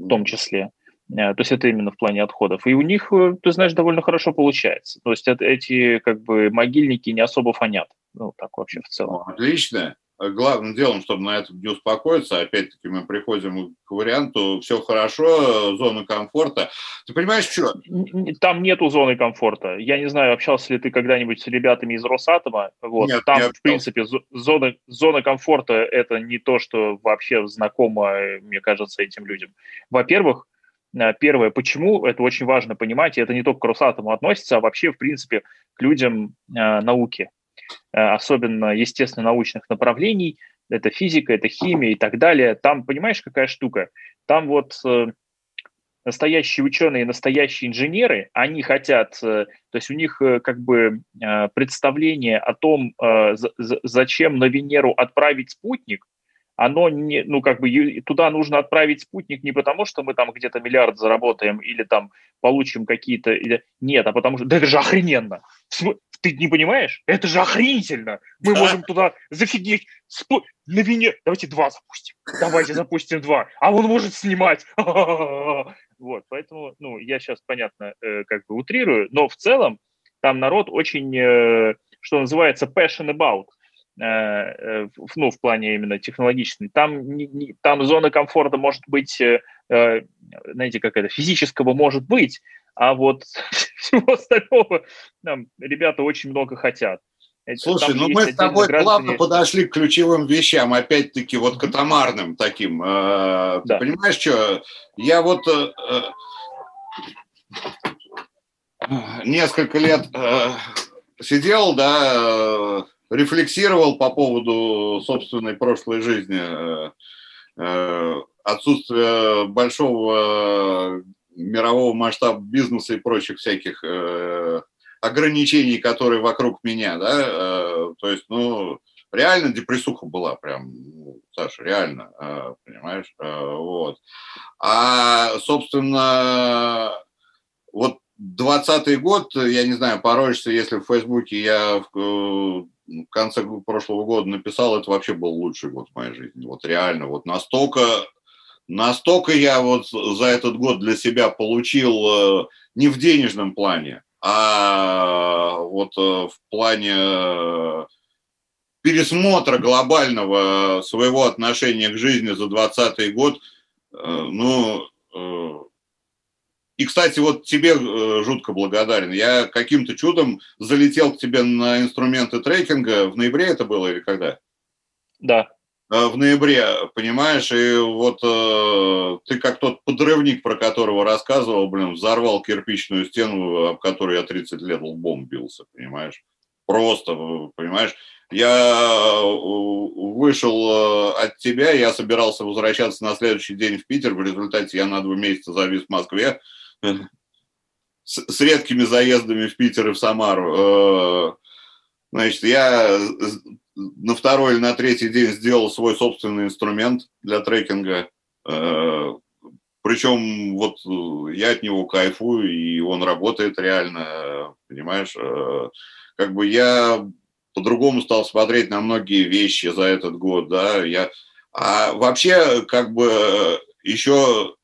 в том числе. Э, то есть это именно в плане отходов. И у них, э, ты знаешь, довольно хорошо получается. То есть это, эти как бы могильники не особо фонят. Ну, так вообще в целом. Отлично. Главным делом, чтобы на этом не успокоиться, опять-таки мы приходим к варианту «все хорошо, зона комфорта». Ты понимаешь, что? Там нету зоны комфорта. Я не знаю, общался ли ты когда-нибудь с ребятами из Росатома. Вот. Нет, Там, в принципе, зона, зона комфорта – это не то, что вообще знакомо, мне кажется, этим людям. Во-первых, э, Первое, почему, это очень важно понимать, и это не только к Росатому относится, а вообще, в принципе, к людям э, науки. Э, особенно естественно-научных направлений, это физика, это химия и так далее. Там, понимаешь, какая штука? Там вот э, настоящие ученые, настоящие инженеры, они хотят, э, то есть у них как бы представление о том, зачем на Венеру отправить спутник, оно не, ну, как бы туда нужно отправить спутник не потому, что мы там где-то миллиард заработаем или там получим какие-то... Нет, а потому что... Да это же охрененно! Ты не понимаешь? Это же охренительно! Мы да. можем туда зафигеть спу... на Венеру... Давайте два запустим. Давайте запустим два. А он может снимать. Вот, поэтому, ну, я сейчас, понятно, э, как бы утрирую, но в целом там народ очень, э, что называется, passion about Э, ну, в плане именно технологичной, там, там зона комфорта может быть, знаете, как это, физического может быть, а вот всего остального там, ребята очень много хотят. Слушай, ну мы с тобой граждане... плавно подошли к ключевым вещам, опять-таки вот катамарным таким. Да. Ты понимаешь, что я вот несколько лет сидел, да, рефлексировал по поводу собственной прошлой жизни, э, э, отсутствия большого мирового масштаба бизнеса и прочих всяких э, ограничений, которые вокруг меня, да, то есть, ну, реально депрессуха была прям, ну, Саша, реально, понимаешь, вот. А, собственно, вот двадцатый год, я не знаю, пороешься, если в Фейсбуке я в конце прошлого года написал, это вообще был лучший год в моей жизни. Вот реально, вот настолько, настолько я вот за этот год для себя получил э, не в денежном плане, а вот э, в плане э, пересмотра глобального своего отношения к жизни за 2020 год, ну, и, кстати, вот тебе жутко благодарен. Я каким-то чудом залетел к тебе на инструменты трекинга. В ноябре это было или когда? Да. Э, в ноябре, понимаешь, и вот э, ты как тот подрывник, про которого рассказывал, блин, взорвал кирпичную стену, об которой я 30 лет лбом бился, понимаешь? Просто, понимаешь? Я вышел от тебя, я собирался возвращаться на следующий день в Питер, в результате я на два месяца завис в Москве, с, с редкими заездами в Питер и в Самару. Э, значит, я на второй или на третий день сделал свой собственный инструмент для трекинга. Э, Причем вот я от него кайфую, и он работает реально, понимаешь? Э, как бы я по-другому стал смотреть на многие вещи за этот год, да, я... А вообще, как бы, еще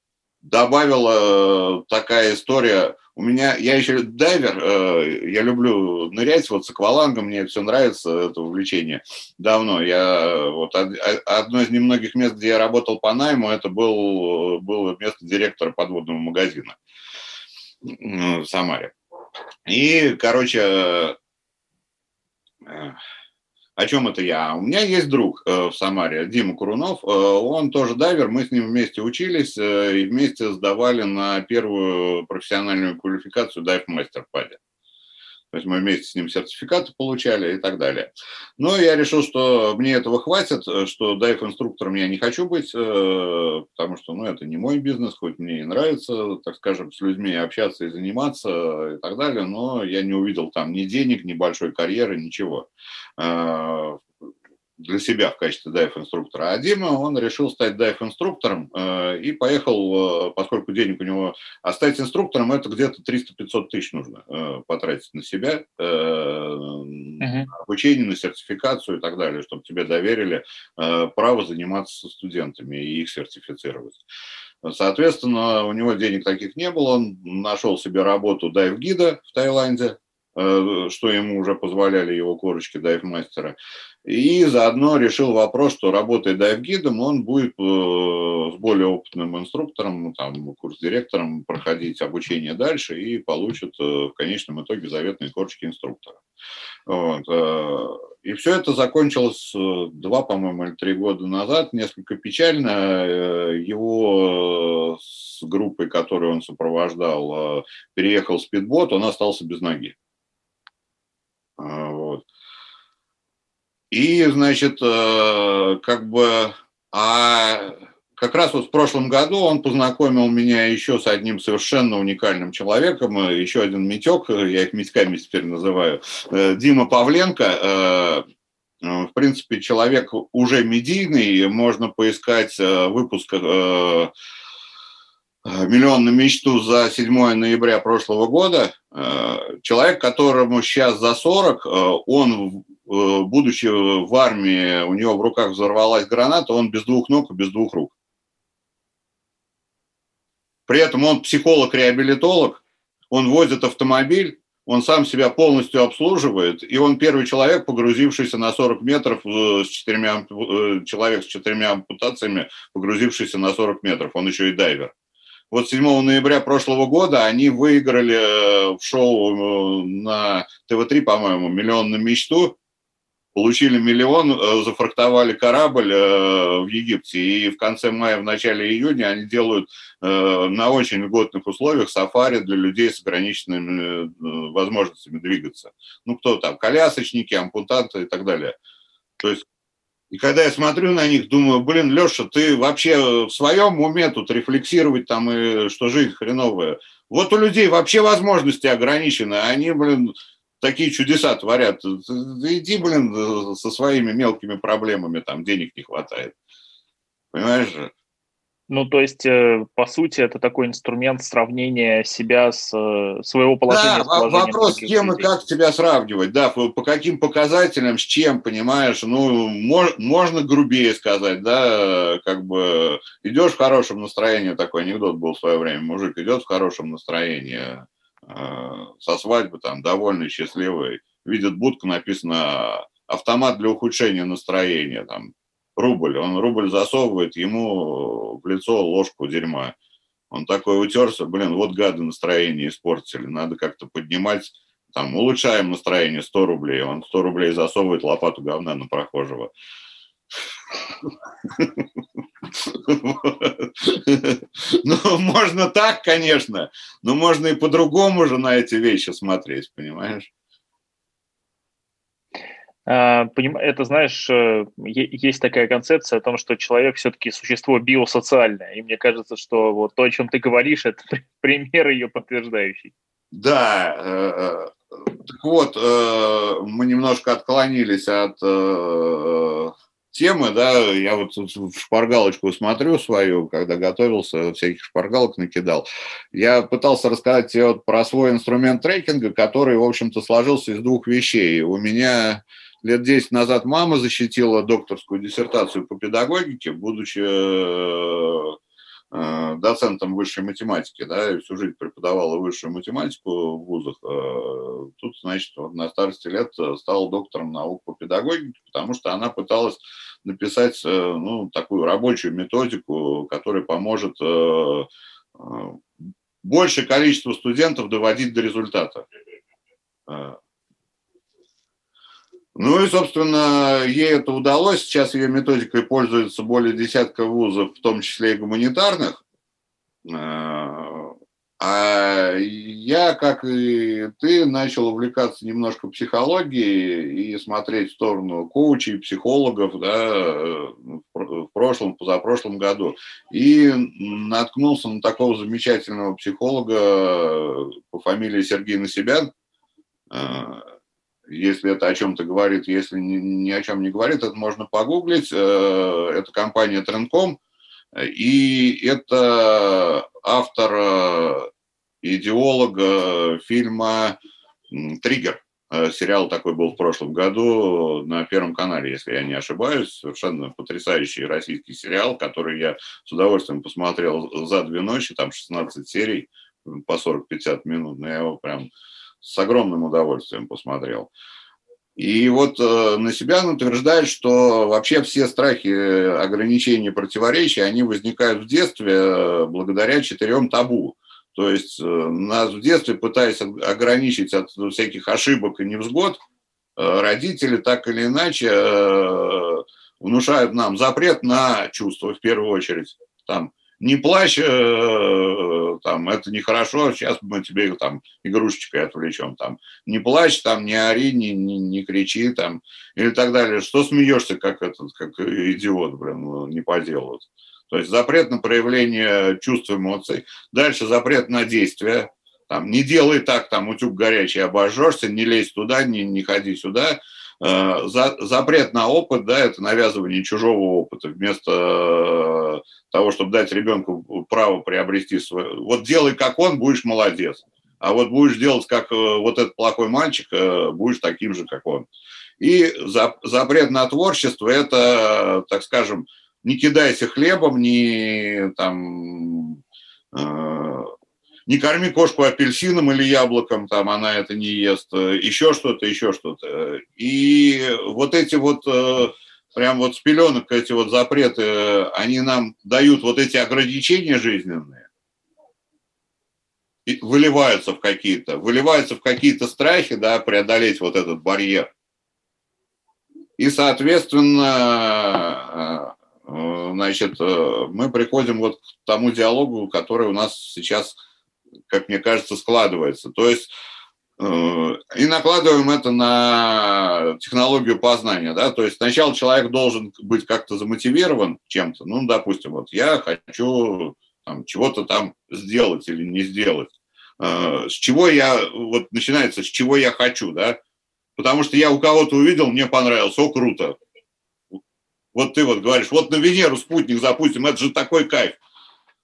добавила э, такая история. У меня, я еще дайвер, э, я люблю нырять вот с аквалангом, мне все нравится, это увлечение давно. Я э, вот одно из немногих мест, где я работал по найму, это был, было место директора подводного магазина в Самаре. И, короче, о чем это я? У меня есть друг э, в Самаре, Дима Курунов. Э, он тоже дайвер, мы с ним вместе учились э, и вместе сдавали на первую профессиональную квалификацию дайв-мастер паде. То есть мы вместе с ним сертификаты получали и так далее. Но я решил, что мне этого хватит, что дайв-инструктором я не хочу быть, потому что ну, это не мой бизнес, хоть мне и нравится, так скажем, с людьми общаться и заниматься и так далее, но я не увидел там ни денег, ни большой карьеры, ничего. Э, для себя в качестве дайв-инструктора. А Дима, он решил стать дайв-инструктором э, и поехал, э, поскольку денег у него... А стать инструктором это где-то 300-500 тысяч нужно потратить на себя, uh-huh. обучение, на сертификацию и так далее, чтобы тебе доверили право заниматься со студентами и их сертифицировать. Соответственно, у него денег таких не было, он нашел себе работу дайв-гида в Таиланде, Э, что ему уже позволяли его корочки дайв-мастера. И заодно решил вопрос, что работая дайв-гидом, он будет э, с более опытным инструктором, ну, там, курс-директором проходить обучение дальше и получит э, в конечном итоге заветные корочки инструктора. Вот. И все это закончилось два, по-моему, или три года назад, несколько печально. Его с группой, которую он сопровождал, переехал спидбот, он остался без ноги. Вот. И, значит, э, как бы, а как раз вот в прошлом году он познакомил меня еще с одним совершенно уникальным человеком, э, еще один Митек, я их Митьками теперь называю, э, Дима Павленко, в принципе, человек уже медийный, можно поискать выпуск Э, миллион на мечту за 7 ноября прошлого года. Э, человек, которому сейчас за 40, э, он, будучи в армии, у него в руках взорвалась граната, он без двух ног и без двух рук. При этом он психолог-реабилитолог, он возит автомобиль, он сам себя полностью обслуживает, и он первый человек, погрузившийся на 40 метров с четырьмя, человек с четырьмя ампутациями, погрузившийся на 40 метров, он еще и дайвер. Вот 7 ноября прошлого года они выиграли э, в шоу э, на ТВ-3, по-моему, «Миллион на мечту», получили миллион, э, зафрахтовали корабль в Египте, и в конце мая, в начале июня они делают на очень льготных условиях сафари для людей с ограниченными возможностями двигаться. Ну, кто там, колясочники, ампутанты и так далее. То есть и когда я смотрю на них, думаю, блин, Леша, ты вообще в своем уме тут рефлексировать там, и что жизнь хреновая. Вот у людей вообще возможности ограничены, они, блин, такие чудеса творят. Иди, блин, со своими мелкими проблемами, там денег не хватает. Понимаешь же? Ну, то есть, э, по сути, это такой инструмент сравнения себя с э, своего положения. Да, с вопрос, с кем людей. и как тебя сравнивать, да, по каким показателям, с чем, понимаешь, ну, мож, можно грубее сказать, да, как бы идешь в хорошем настроении, такой анекдот был в свое время, мужик идет в хорошем настроении, со свадьбы там, довольный, счастливый, видит будку, написано автомат для ухудшения настроения, там, рубль. Он рубль засовывает ему в лицо ложку дерьма. Он такой утерся, блин, вот гады настроение испортили, надо как-то поднимать, там, улучшаем настроение 100 рублей, он 100 рублей засовывает лопату говна на прохожего. Ну, можно так, конечно, но можно и по-другому же на эти вещи смотреть, понимаешь? А, это, знаешь, э, есть такая концепция о том, что человек все-таки существо биосоциальное. И мне кажется, что вот то, о чем ты говоришь, это пример ее подтверждающий. Да, э, э, так вот, мы немножко отклонились от темы, да, я вот шпаргалочку смотрю свою, когда готовился, всяких шпаргалок накидал. Я пытался рассказать тебе вот про свой инструмент трекинга, который, в общем-то, сложился из двух вещей. У меня лет 10 назад мама защитила докторскую диссертацию по педагогике, будучи э, доцентом высшей математики, да, и всю жизнь преподавала высшую математику в вузах. Э, тут, значит, на старости лет стала доктором наук по педагогике, потому что она пыталась написать, ну, такую рабочую методику, которая поможет большее количество студентов доводить до результата. Ну и, собственно, ей это удалось. Сейчас ее методикой пользуются более десятка вузов, в том числе и гуманитарных. А, а я, как и ты, начал увлекаться немножко психологией и смотреть в сторону коучей, психологов да, в прошлом, позапрошлом году. И наткнулся на такого замечательного психолога по фамилии Сергей Насибян, а, если это о чем-то говорит, если ни, ни о чем не говорит, это можно погуглить. Э, это компания Трендком, и это автор, э, идеолог э, фильма «Триггер». Сериал такой был в прошлом году на Первом канале, если я не ошибаюсь. Совершенно потрясающий российский сериал, который я с удовольствием посмотрел за две ночи, там 16 серий по 40-50 минут. Но я его прям с огромным удовольствием посмотрел. И вот э, на себя он утверждает, что вообще все страхи, ограничения, противоречия, они возникают в детстве э, благодаря четырем табу. То есть э, нас в детстве, пытаясь ограничить от всяких ошибок и невзгод, э, родители так или иначе э, внушают нам запрет на чувства в первую очередь. Там, не плачь, там, это нехорошо, сейчас мы тебе там игрушечкой отвлечем, там, не плачь, там, не ори, не, не, не кричи, там, или так далее. Что смеешься, как этот, как идиот, блин, не по делу. То есть запрет на проявление чувств, эмоций. Дальше запрет на действие. Там, не делай так, там утюг горячий, обожжешься, не лезь туда, не, не ходи сюда. Э, за, запрет на опыт, да, это навязывание чужого опыта вместо э, того, чтобы дать ребенку право приобрести свой. Вот делай как он, будешь молодец. А вот будешь делать как э, вот этот плохой мальчик, будешь таким же, как он. И запрет на творчество – это, так скажем, не кидайся хлебом, не там э, не корми кошку апельсином или яблоком, там она это не ест, еще что-то, еще что-то. И вот эти вот э, прям вот с пеленок эти вот запреты, они нам дают вот эти ограничения жизненные, и выливаются в какие-то, выливаются в какие-то страхи, да, преодолеть вот этот барьер. И, соответственно, Э, значит, э, мы приходим вот к тому диалогу, который у нас сейчас, как мне кажется, складывается. То есть э, и накладываем это на технологию познания, да, то есть сначала человек должен быть как-то замотивирован чем-то, ну, допустим, вот я хочу чего-то там сделать или не сделать, с чего я, вот начинается, с чего я хочу, да, потому что я у кого-то увидел, мне понравилось, о, круто, вот ты вот говоришь, вот на Венеру спутник запустим, это же такой кайф.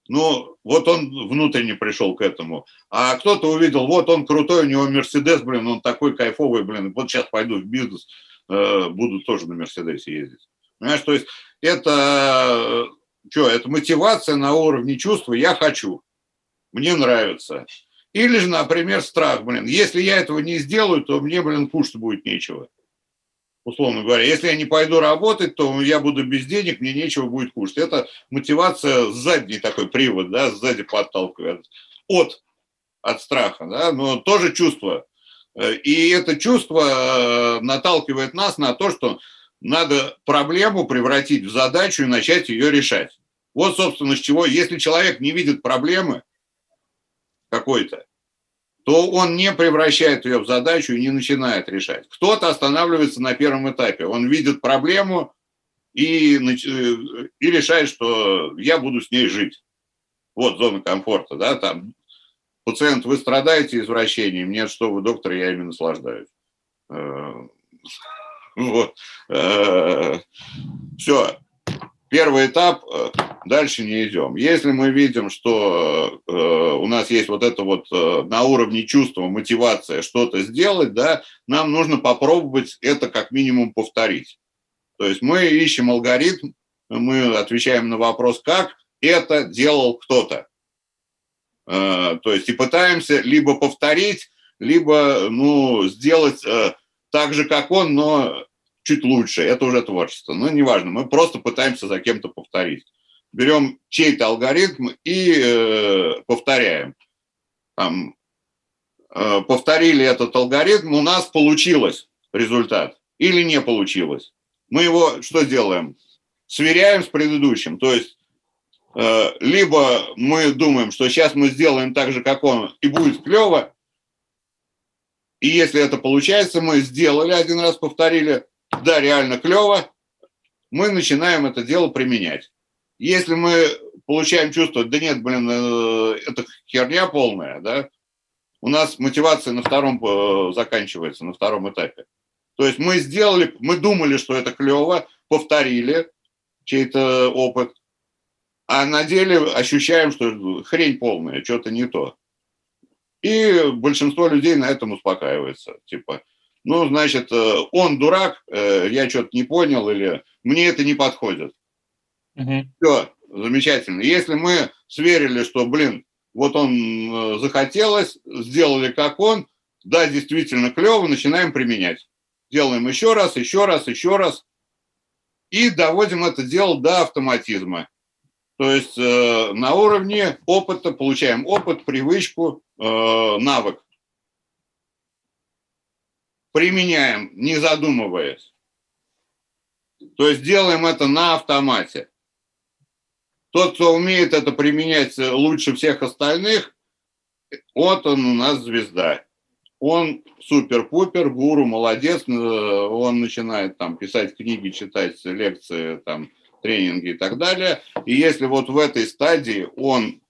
Ну, вот он внутренне пришел к этому. А кто-то увидел, вот он крутой, у него Мерседес, блин, он такой кайфовый, блин, вот сейчас пойду в бизнес, э, буду тоже на Мерседесе ездить. Понимаешь, то есть это, э, что, это мотивация на уровне чувства «я хочу», «мне нравится». Или же, например, страх, блин, если я этого не сделаю, то мне, блин, кушать будет нечего условно говоря. Если я не пойду работать, то я буду без денег, мне нечего будет кушать. Это мотивация, задний такой привод, да, сзади подталкивает. От, от страха, да, но тоже чувство. И это чувство э, наталкивает нас на то, что надо проблему превратить в задачу и начать ее решать. Вот, собственно, с чего, если человек не видит проблемы какой-то, то он не превращает ее в задачу и не начинает решать. Кто-то останавливается на первом этапе. Он видит проблему и, э, и решает, что я буду с ней жить. Вот зона комфорта, да, там пациент, вы страдаете извращением, нет, что вы, доктор, я ими наслаждаюсь. Э, вот. Э, Все. Первый этап дальше не идем. Если мы видим, что э, у нас есть вот это вот э, на уровне чувства, мотивация что-то сделать, да, нам нужно попробовать это как минимум повторить. То есть мы ищем алгоритм, мы отвечаем на вопрос, как это делал кто-то. Э, то есть и пытаемся либо повторить, либо ну, сделать э, так же, как он, но чуть лучше. Это уже творчество. Но неважно, мы просто пытаемся за кем-то повторить берем чей-то алгоритм и э, повторяем. Там, э, повторили этот алгоритм, у нас получилось результат или не получилось. Мы его что делаем? Сверяем с предыдущим. То есть э, либо мы думаем, что сейчас мы сделаем так же, как он, и будет клево, и если это получается, мы сделали один раз, повторили, да, реально клево, мы начинаем это дело применять. Если мы получаем чувство, да нет, блин, э, это херня полная, да, у нас мотивация на втором э, заканчивается, на втором этапе. То есть мы сделали, мы думали, что это клево, повторили чей-то опыт, а на деле ощущаем, что хрень полная, что-то не то. И большинство людей на этом успокаивается. Типа, ну, значит, э, он дурак, я что-то не понял, или мне это не подходит. Угу. Все, замечательно. Если мы сверили, что, блин, вот он э, захотелось, сделали как он, да, действительно клево, начинаем применять. Делаем еще раз, еще раз, еще раз. И доводим это дело до автоматизма. То есть э, на уровне опыта получаем опыт, привычку, э, навык. Применяем, не задумываясь. То есть делаем это на автомате. Тот, кто умеет это применять лучше всех остальных, вот он у нас звезда. Он супер-пупер, гуру, молодец. Э, он начинает там писать книги, читать лекции, там, тренинги и так далее. И если вот в этой стадии он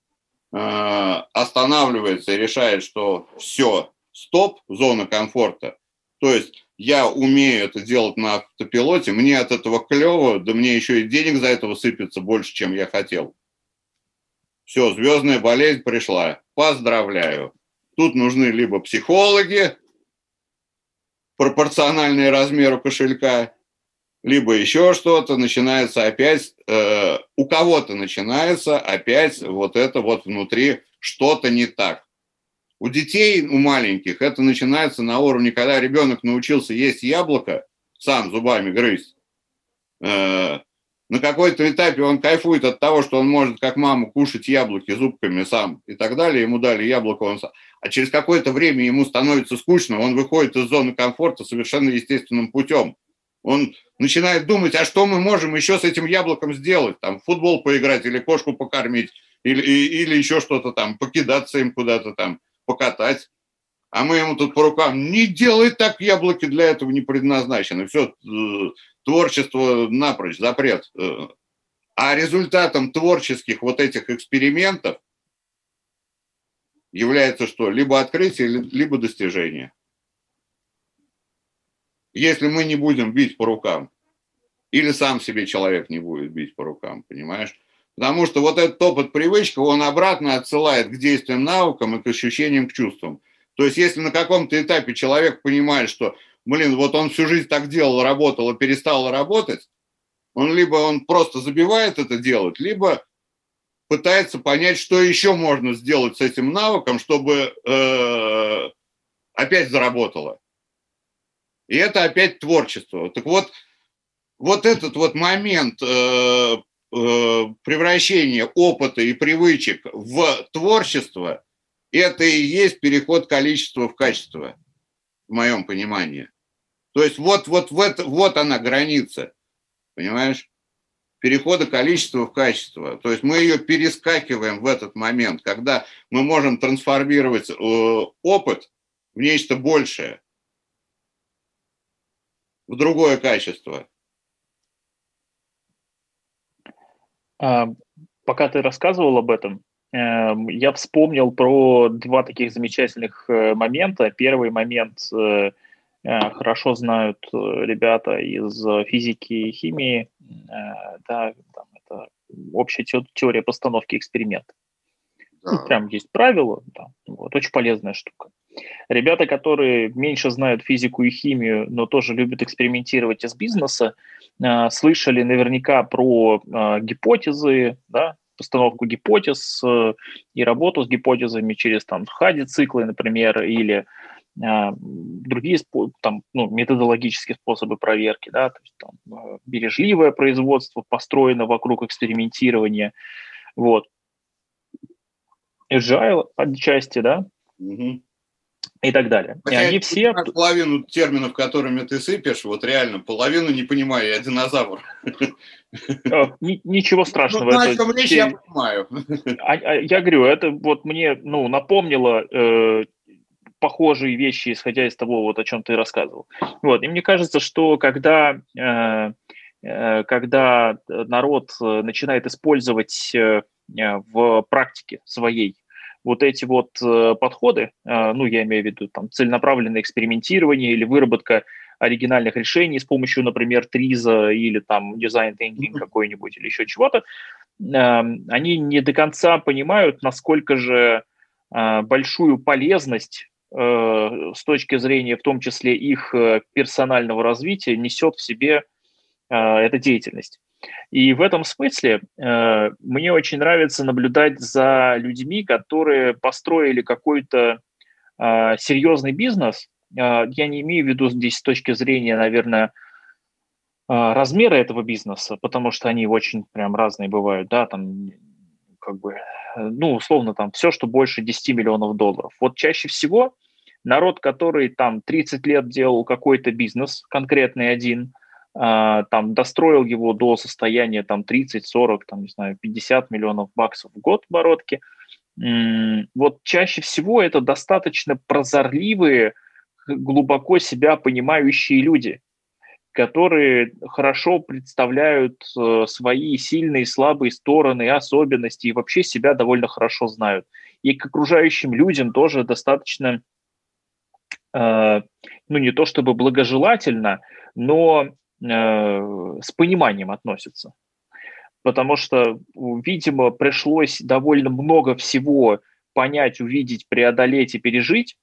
э, останавливается и решает, что все, стоп, зона комфорта, то есть я умею это делать на автопилоте, мне от этого клево, да мне еще и денег за это сыпется больше, чем я хотел. Все, звездная болезнь пришла. Поздравляю. Тут нужны либо психологи, пропорциональные размеру кошелька, либо еще что-то, начинается опять, э, у кого-то начинается опять вот это вот внутри что-то не так. У детей, у маленьких, это начинается на уровне, когда ребенок научился есть яблоко, сам зубами грызть, э, на какой-то этапе он кайфует от того, что он может, как мама, кушать яблоки зубками сам и так далее. Ему дали яблоко, он сам. А через какое-то время ему становится скучно, он выходит из зоны комфорта совершенно естественным путем он начинает думать, а что мы можем еще с этим яблоком сделать, там, в футбол поиграть или кошку покормить, или, или еще что-то там, покидаться им куда-то там, покатать. А мы ему тут по рукам, не делай так, яблоки для этого не предназначены. Все, э, творчество напрочь, запрет. Э. А результатом творческих вот этих экспериментов является что? Либо открытие, либо достижение если мы не будем бить по рукам. Или сам себе человек не будет бить по рукам, понимаешь? Потому что вот этот опыт привычка, он обратно отсылает к действиям, навыкам и к ощущениям, к чувствам. То есть если на каком-то этапе человек понимает, что, блин, вот он всю жизнь так делал, работал и перестал работать, он либо он просто забивает это делать, либо пытается понять, что еще можно сделать с этим навыком, чтобы э, опять заработало. И это опять творчество. Так вот, вот этот вот момент э, э, превращения опыта и привычек в творчество, это и есть переход количества в качество, в моем понимании. То есть вот, вот, вот, вот она граница, понимаешь? Перехода количества в качество. То есть мы ее перескакиваем в этот момент, когда мы можем трансформировать э, опыт в нечто большее в другое качество. Пока ты рассказывал об этом, эм, я вспомнил про два таких замечательных э, момента. Первый момент э, э, хорошо знают ребята из физики и химии. Да, там это общая теория постановки эксперимента. Да. Ну, прям есть правила, да, вот, очень полезная штука. Ребята, которые меньше знают физику и химию, но тоже любят экспериментировать из бизнеса, слышали наверняка про э, гипотезы, да, постановку гипотез э, и работу с гипотезами через там хади-циклы, например, или э, другие там, ну, методологические способы проверки, да, то есть там, э, бережливое производство построено вокруг экспериментирования, вот. Agile отчасти, да, угу и так далее. Хотя и они все... Половину терминов, которыми ты сыпешь, вот реально, половину не понимаю, я динозавр. А, ничего страшного. Ну, это... речь я понимаю. А, а, я говорю, это вот мне ну, напомнило э, похожие вещи, исходя из того, вот, о чем ты рассказывал. Вот. И мне кажется, что когда, э, э, когда народ начинает использовать в практике своей вот эти вот э, подходы, э, ну, я имею в виду там целенаправленное экспериментирование или выработка оригинальных решений с помощью, например, Триза или там дизайн thinking какой-нибудь или еще чего-то, э, они не до конца понимают, насколько же э, большую полезность с точки зрения в том числе их персонального развития несет в себе эта деятельность. И в этом смысле э, мне очень нравится наблюдать за людьми, которые построили какой-то серьезный бизнес, я не имею в виду здесь с точки зрения, наверное, размера этого бизнеса, потому что они очень прям разные бывают, да, там как бы, ну, условно, там все, что больше 10 миллионов долларов. Вот чаще всего народ, который там 30 лет делал какой-то бизнес, конкретный один, там достроил его до состояния там 30, 40, там, не знаю, 50 миллионов баксов в год оборотки, вот чаще всего это достаточно прозорливые, глубоко себя понимающие люди, которые хорошо представляют э, свои сильные и слабые стороны, особенности и вообще себя довольно хорошо знают. И к окружающим людям тоже достаточно, э, ну не то чтобы благожелательно, но с пониманием относятся. Потому что, видимо, пришлось довольно много всего понять, увидеть, преодолеть и пережить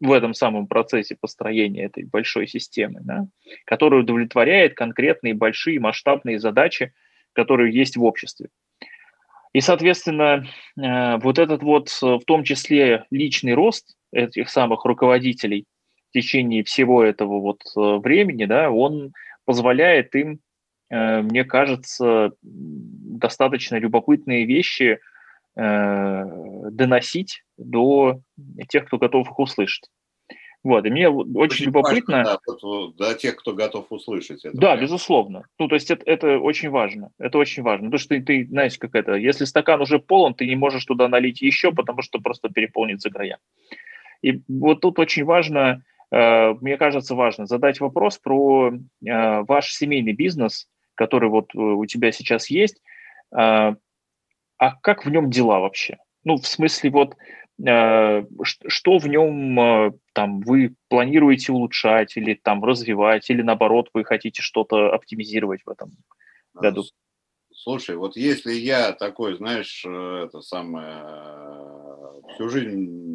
в этом самом процессе построения этой большой системы, да, которая удовлетворяет конкретные большие масштабные задачи, которые есть в обществе. И, соответственно, э, вот этот вот, в том числе личный рост этих самых руководителей в течение всего этого вот э, времени, да, он позволяет им, э, мне кажется, достаточно любопытные вещи э, доносить до тех, кто готов их услышать. Вот, и мне очень, очень любопытно... Важно, да, вот, до тех, кто готов услышать это. Да, прям. безусловно. Ну, то есть это, это очень важно. Это очень важно. Потому что ты, ты, знаешь, как это, если стакан уже полон, ты не можешь туда налить еще, потому что просто переполнится края. И вот тут очень важно мне кажется, важно задать вопрос про э, ваш семейный бизнес, который вот э, у тебя сейчас есть. А как в нем дела вообще? Ну, в смысле, вот что в нем там вы планируете улучшать или там развивать, или наоборот вы хотите что-то оптимизировать в этом году? Слушай, вот если я такой, знаешь, это самое, всю жизнь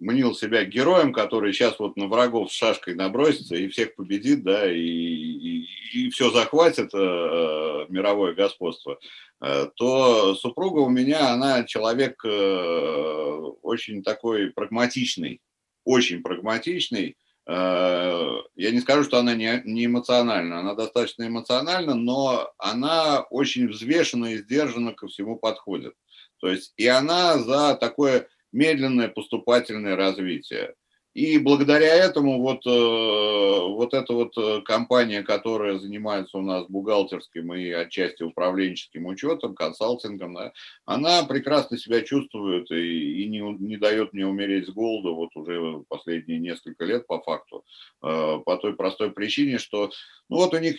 мнил себя героем, который сейчас вот на врагов с шашкой набросится и всех победит, да, и, и, и все захватит э, мировое господство, э, то супруга у меня, она человек э, очень такой прагматичный, очень прагматичный. Э, я не скажу, что она не, не эмоциональна, она достаточно эмоциональна, но она очень взвешенно и сдержанно ко всему подходит. То есть и она за такое медленное поступательное развитие. И благодаря этому вот, э, вот эта вот э, компания, которая занимается у нас бухгалтерским и отчасти управленческим учетом, консалтингом, она прекрасно себя чувствует и, и не, не дает мне умереть с голода вот уже последние несколько лет по факту, э, по той простой причине, что ну вот у них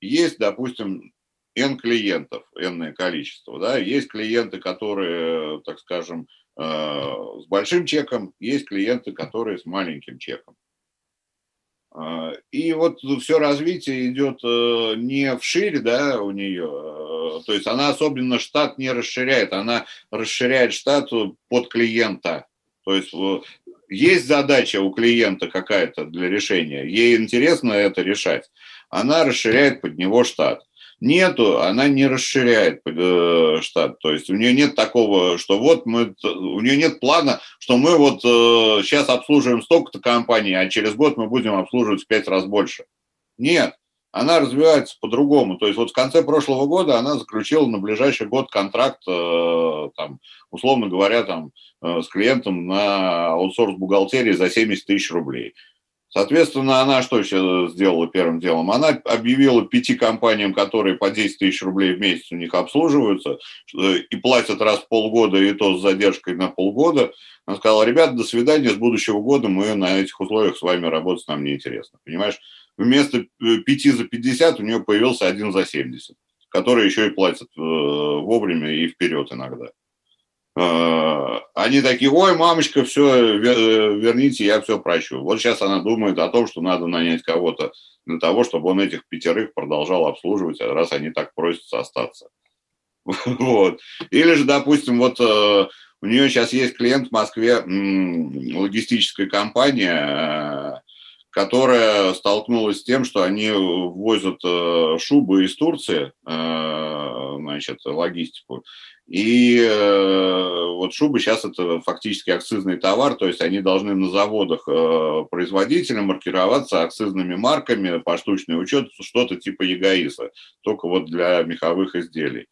есть, допустим, N клиентов, N количество, да, есть клиенты, которые, так скажем, Э, с большим чеком, есть клиенты, которые с маленьким чеком. Э, и вот все развитие идет э, не вширь, да, у нее, то есть она особенно штат не расширяет, она расширяет штат под клиента. То есть есть задача у клиента какая-то для решения, ей интересно это решать, она расширяет под него штат нету, она не расширяет э, штат. То есть у нее нет такого, что вот мы, у нее нет плана, что мы вот э, сейчас обслуживаем столько-то компаний, а через год мы будем обслуживать в пять раз больше. Нет, она развивается по-другому. То есть вот в конце прошлого года она заключила на ближайший год контракт, э, там, условно говоря, там, э, с клиентом на аутсорс бухгалтерии за 70 тысяч рублей. Соответственно, она что еще сделала первым делом? Она объявила пяти компаниям, которые по 10 тысяч рублей в месяц у них обслуживаются и платят раз в полгода, и то с задержкой на полгода. Она сказала, ребята, до свидания, с будущего года мы на этих условиях с вами работать нам неинтересно. Понимаешь, вместо пяти за 50 у нее появился один за 70, который еще и платит э, вовремя и вперед иногда. Э, они такие, ой, мамочка, все, верните, я все прощу. Вот сейчас она думает о том, что надо нанять кого-то для того, чтобы он этих пятерых продолжал обслуживать, раз они так просятся остаться. Вот. Или же, допустим, вот э, у нее сейчас есть клиент в Москве, логистическая компания, которая столкнулась с тем, что они возят э, шубы из Турции, э, значит, логистику. И э, вот шубы сейчас это фактически акцизный товар, то есть они должны на заводах производителя маркироваться акцизными марками, поштучный учет, что-то типа ЕГАИСа, только вот для меховых изделий.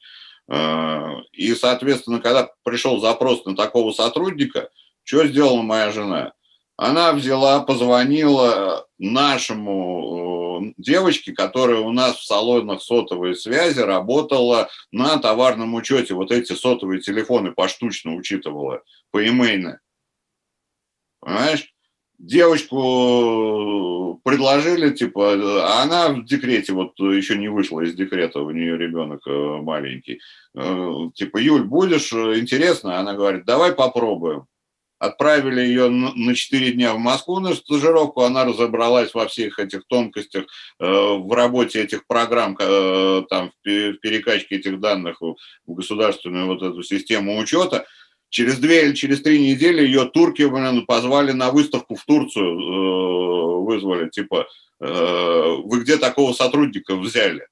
И, соответственно, когда пришел запрос на такого сотрудника, что сделала моя жена? Она взяла, позвонила нашему э, девочке, которая у нас в салонах сотовой связи работала на товарном учете. Вот эти сотовые телефоны поштучно учитывала, поимейно. Понимаешь? Девочку предложили, типа, а она в декрете, вот еще не вышла из декрета, у нее ребенок э, маленький. Э, типа, Юль, будешь интересно? Она говорит, давай попробуем отправили ее на 4 дня в Москву на стажировку, она разобралась во всех этих тонкостях э, в работе этих программ, э, там, в перекачке этих данных в государственную вот эту систему учета. Через две или через три недели ее турки блин, позвали на выставку в Турцию, э, вызвали, типа, вы где такого сотрудника взяли?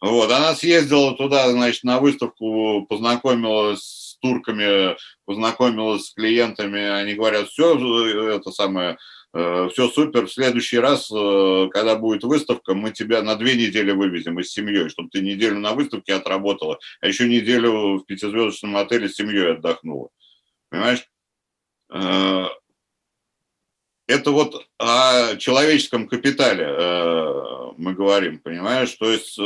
Вот, она съездила туда, значит, на выставку, познакомилась турками, познакомилась с клиентами, они говорят, все, это самое, э, все супер, в следующий раз, э, когда будет выставка, мы тебя на две недели вывезем из семьей, чтобы ты неделю на выставке отработала, а еще неделю в пятизвездочном отеле с семьей отдохнула. Понимаешь? Э, это вот о человеческом капитале мы говорим, понимаешь? То есть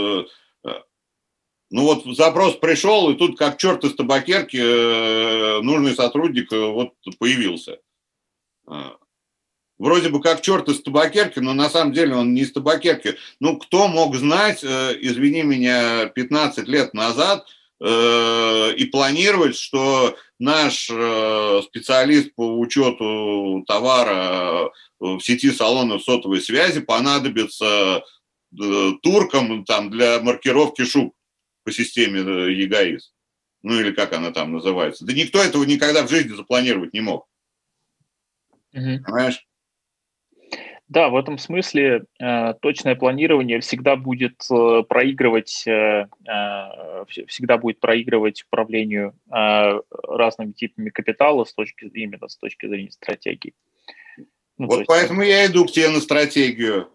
ну вот запрос пришел, и тут как черт из табакерки э, нужный сотрудник э, вот появился. А. Вроде бы как черт из табакерки, но на самом деле он не из табакерки. Ну, кто мог знать, э, извини меня, 15 лет назад и планировать, что наш специалист по учету товара в сети салонов сотовой связи понадобится туркам там, для маркировки шуб по системе э, ЕГАИС. Ну или как она там называется. Да никто этого никогда в жизни запланировать не мог. Угу. Понимаешь? Да, в этом смысле э, точное планирование всегда будет э, проигрывать, э, э, всегда будет проигрывать управлению э, разными типами капитала с точки именно с точки зрения стратегии. Ну, вот есть, поэтому я иду к тебе на стратегию.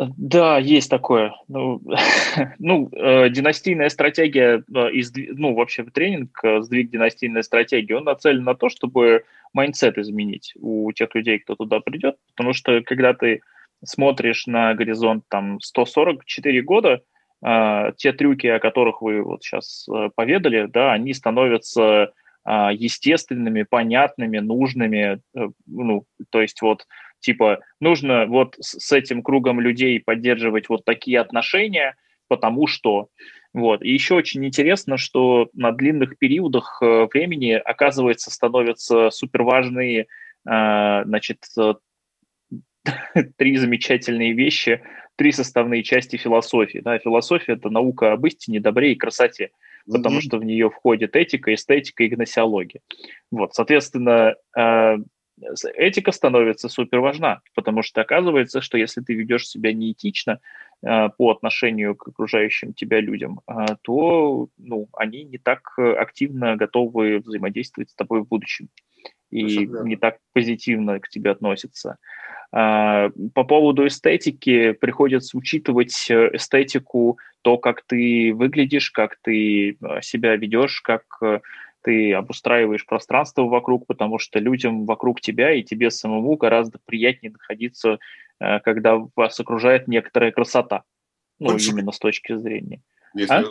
Да, есть такое. Ну, ну э, династийная стратегия, э, из, ну, вообще тренинг, э, сдвиг династийной стратегии, он нацелен на то, чтобы mindset изменить у тех людей, кто туда придет, потому что когда ты смотришь на горизонт там 144 года, э, те трюки, о которых вы вот сейчас э, поведали, да, они становятся э, естественными, понятными, нужными, э, ну, то есть вот Типа, нужно вот с этим кругом людей поддерживать вот такие отношения, потому что... Вот. И еще очень интересно, что на длинных периодах э, времени, оказывается, становятся суперважные, э, значит, э, три замечательные вещи, три составные части философии. Да, философия – это наука об истине, добре и красоте, потому mm-hmm. что в нее входит этика, эстетика и гносеология. Вот, соответственно, этика становится супер важна, потому что оказывается, что если ты ведешь себя неэтично э, по отношению к окружающим тебя людям, э, то ну, они не так активно готовы взаимодействовать с тобой в будущем и не так позитивно к тебе относятся. Э, по поводу эстетики приходится учитывать э, эстетику, то, как ты выглядишь, как ты э, себя ведешь, как ты обустраиваешь пространство вокруг, потому что людям вокруг тебя и тебе самому гораздо приятнее находиться, э, когда вас окружает некоторая красота. Ну, фэншуй. именно с точки зрения. Если, а?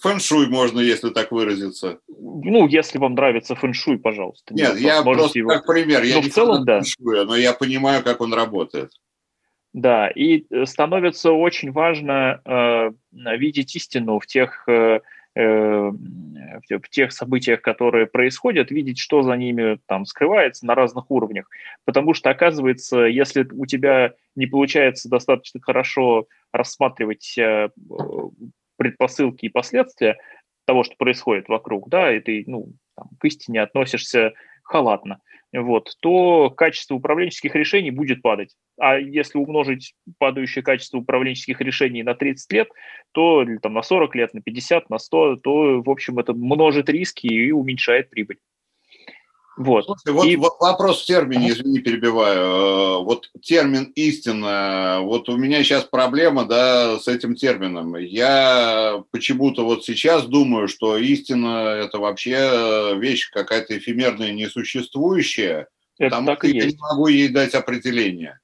Фэншуй можно, если так выразиться. Ну, если вам нравится фэншуй, пожалуйста. Нет, Нет я просто его... как пример. Я ну, не в целом, да. фэншуя, но я понимаю, как он работает. Да, и э, становится очень важно э, видеть истину в тех Э, в тех событиях, которые происходят, видеть, что за ними там скрывается на разных уровнях. Потому что, оказывается, если у тебя не получается достаточно хорошо рассматривать э, предпосылки и последствия того, что происходит вокруг, да, и ты, ну, там, к истине относишься халатно, вот, то качество управленческих решений будет падать. А если умножить падающее качество управленческих решений на 30 лет, то или, там, на 40 лет, на 50, на 100, то, в общем, это множит риски и уменьшает прибыль. Вот. Слушай, вот и... вопрос в термине, извини, перебиваю. Э, вот термин истина, вот у меня сейчас проблема, да, с этим термином. Я почему-то вот сейчас думаю, что истина – это вообще вещь какая-то эфемерная, несуществующая, это потому так что я есть. не могу ей дать определение.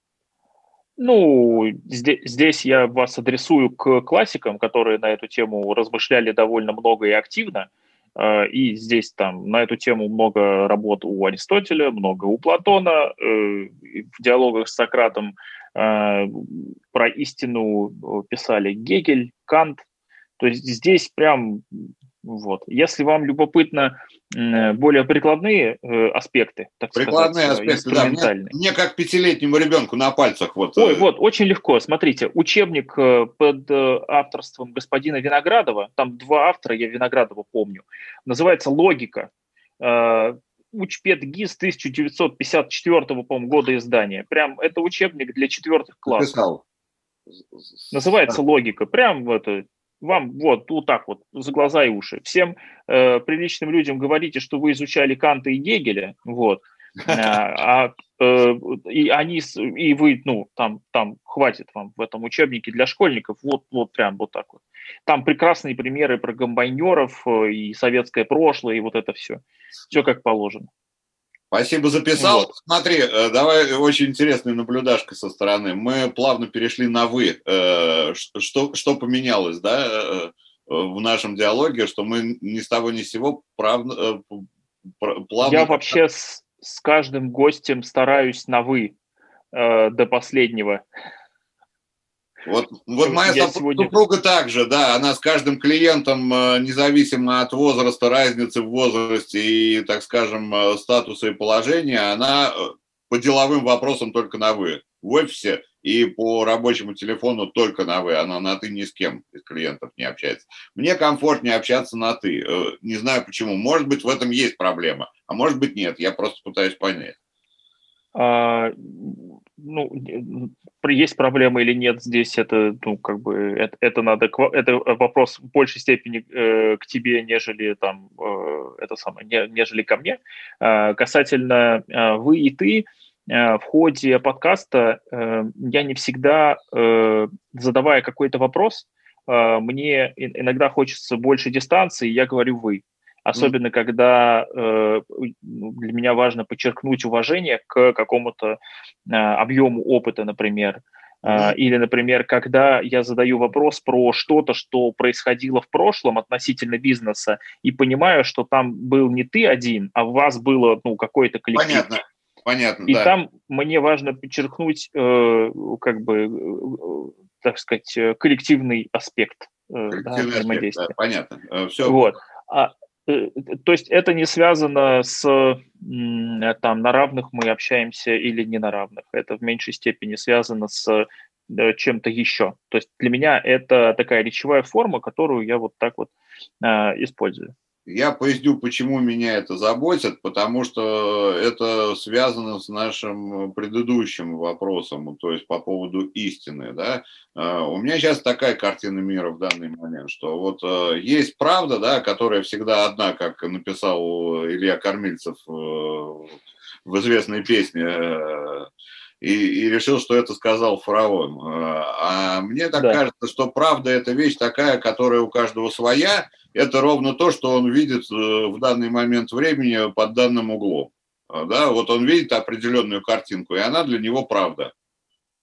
Ну, здесь, здесь я вас адресую к классикам, которые на эту тему размышляли довольно много и активно – Э, и здесь там на эту тему много работ у Аристотеля, много у Платона. Э, в диалогах с Сократом э, про истину писали Гегель, Кант. То есть здесь прям вот. Если вам любопытно более прикладные э, аспекты, так прикладные сказать, аспекты, инструментальные. Да, мне, мне как пятилетнему ребенку на пальцах. Вот. Ой, вот, очень легко. Смотрите, учебник э, под э, авторством господина Виноградова, там два автора, я Виноградова помню, называется «Логика». Учпед ГИС 1954 по года издания. Прям это учебник для четвертых классов. Написал. Называется «Логика». Прям это вам вот, вот так вот, за глаза и уши. Всем э, приличным людям говорите, что вы изучали Канта и Гегеля, вот, а, а э, и они, и вы, ну, там, там хватит вам в этом учебнике для школьников, вот, вот прям вот так вот. Там прекрасные примеры про гомбайнеров э, и советское прошлое, и вот это все. Все как положено. Спасибо, записал. Вот. Смотри, э, давай очень интересная наблюдашка со стороны. Мы плавно перешли на «вы». Э, что, что поменялось, да, э, в нашем диалоге, что мы ни с того ни с сего правно, плавно... Я вообще с, с каждым гостем стараюсь на «вы» до последнего. Вот, вот моя я супруга сегодня... также, да, она с каждым клиентом, э, независимо от возраста, разницы в возрасте и, так скажем, э, статуса и положения, она э, по деловым вопросам только на «вы». В офисе и по рабочему телефону только на «вы». Она на «ты» ни с кем из клиентов не общается. Мне комфортнее общаться на «ты». Не знаю почему. Может быть, в этом есть проблема, а может быть, нет. Я просто пытаюсь понять. А, ну, есть проблема или нет здесь, это, ну, как бы, это, это надо, это вопрос в большей степени э, к тебе, нежели там, э, это самое, не, нежели ко мне. Э, касательно э, вы и ты, э, в ходе подкаста э, я не всегда, э, задавая какой-то вопрос, э, мне иногда хочется больше дистанции, я говорю вы. Особенно, mm. когда э, ну, для меня важно подчеркнуть уважение к какому-то э, объему опыта, например. Mm. Или, например, когда я задаю вопрос про что-то, что происходило в прошлом относительно бизнеса, и понимаю, что там был не ты один, а у вас было ну, какой-то коллектив. Понятно. Понятно, и да. там мне важно подчеркнуть, э, как бы, э, так сказать, э, коллективный аспект э, да, взаимодействия. Да, понятно. Э, Все. Вот. А, Э, то есть это не связано с там на равных мы общаемся или не на равных. Это в меньшей степени связано с э, чем-то еще. То есть для меня это такая речевая форма, которую я вот так вот э, использую. Я поясню, почему меня это заботит, потому что это связано с нашим предыдущим вопросом, то есть по поводу истины. Да? А, у меня сейчас такая картина мира в данный момент, что вот э, есть правда, да, которая всегда одна, как написал Илья Кормильцев э, в известной песне, э, и, и решил, что это сказал фараон. А мне так да. кажется, что правда – это вещь такая, которая у каждого своя – это ровно то, что он видит э, в данный момент времени под данным углом. А, да, вот он видит определенную картинку, и она для него правда.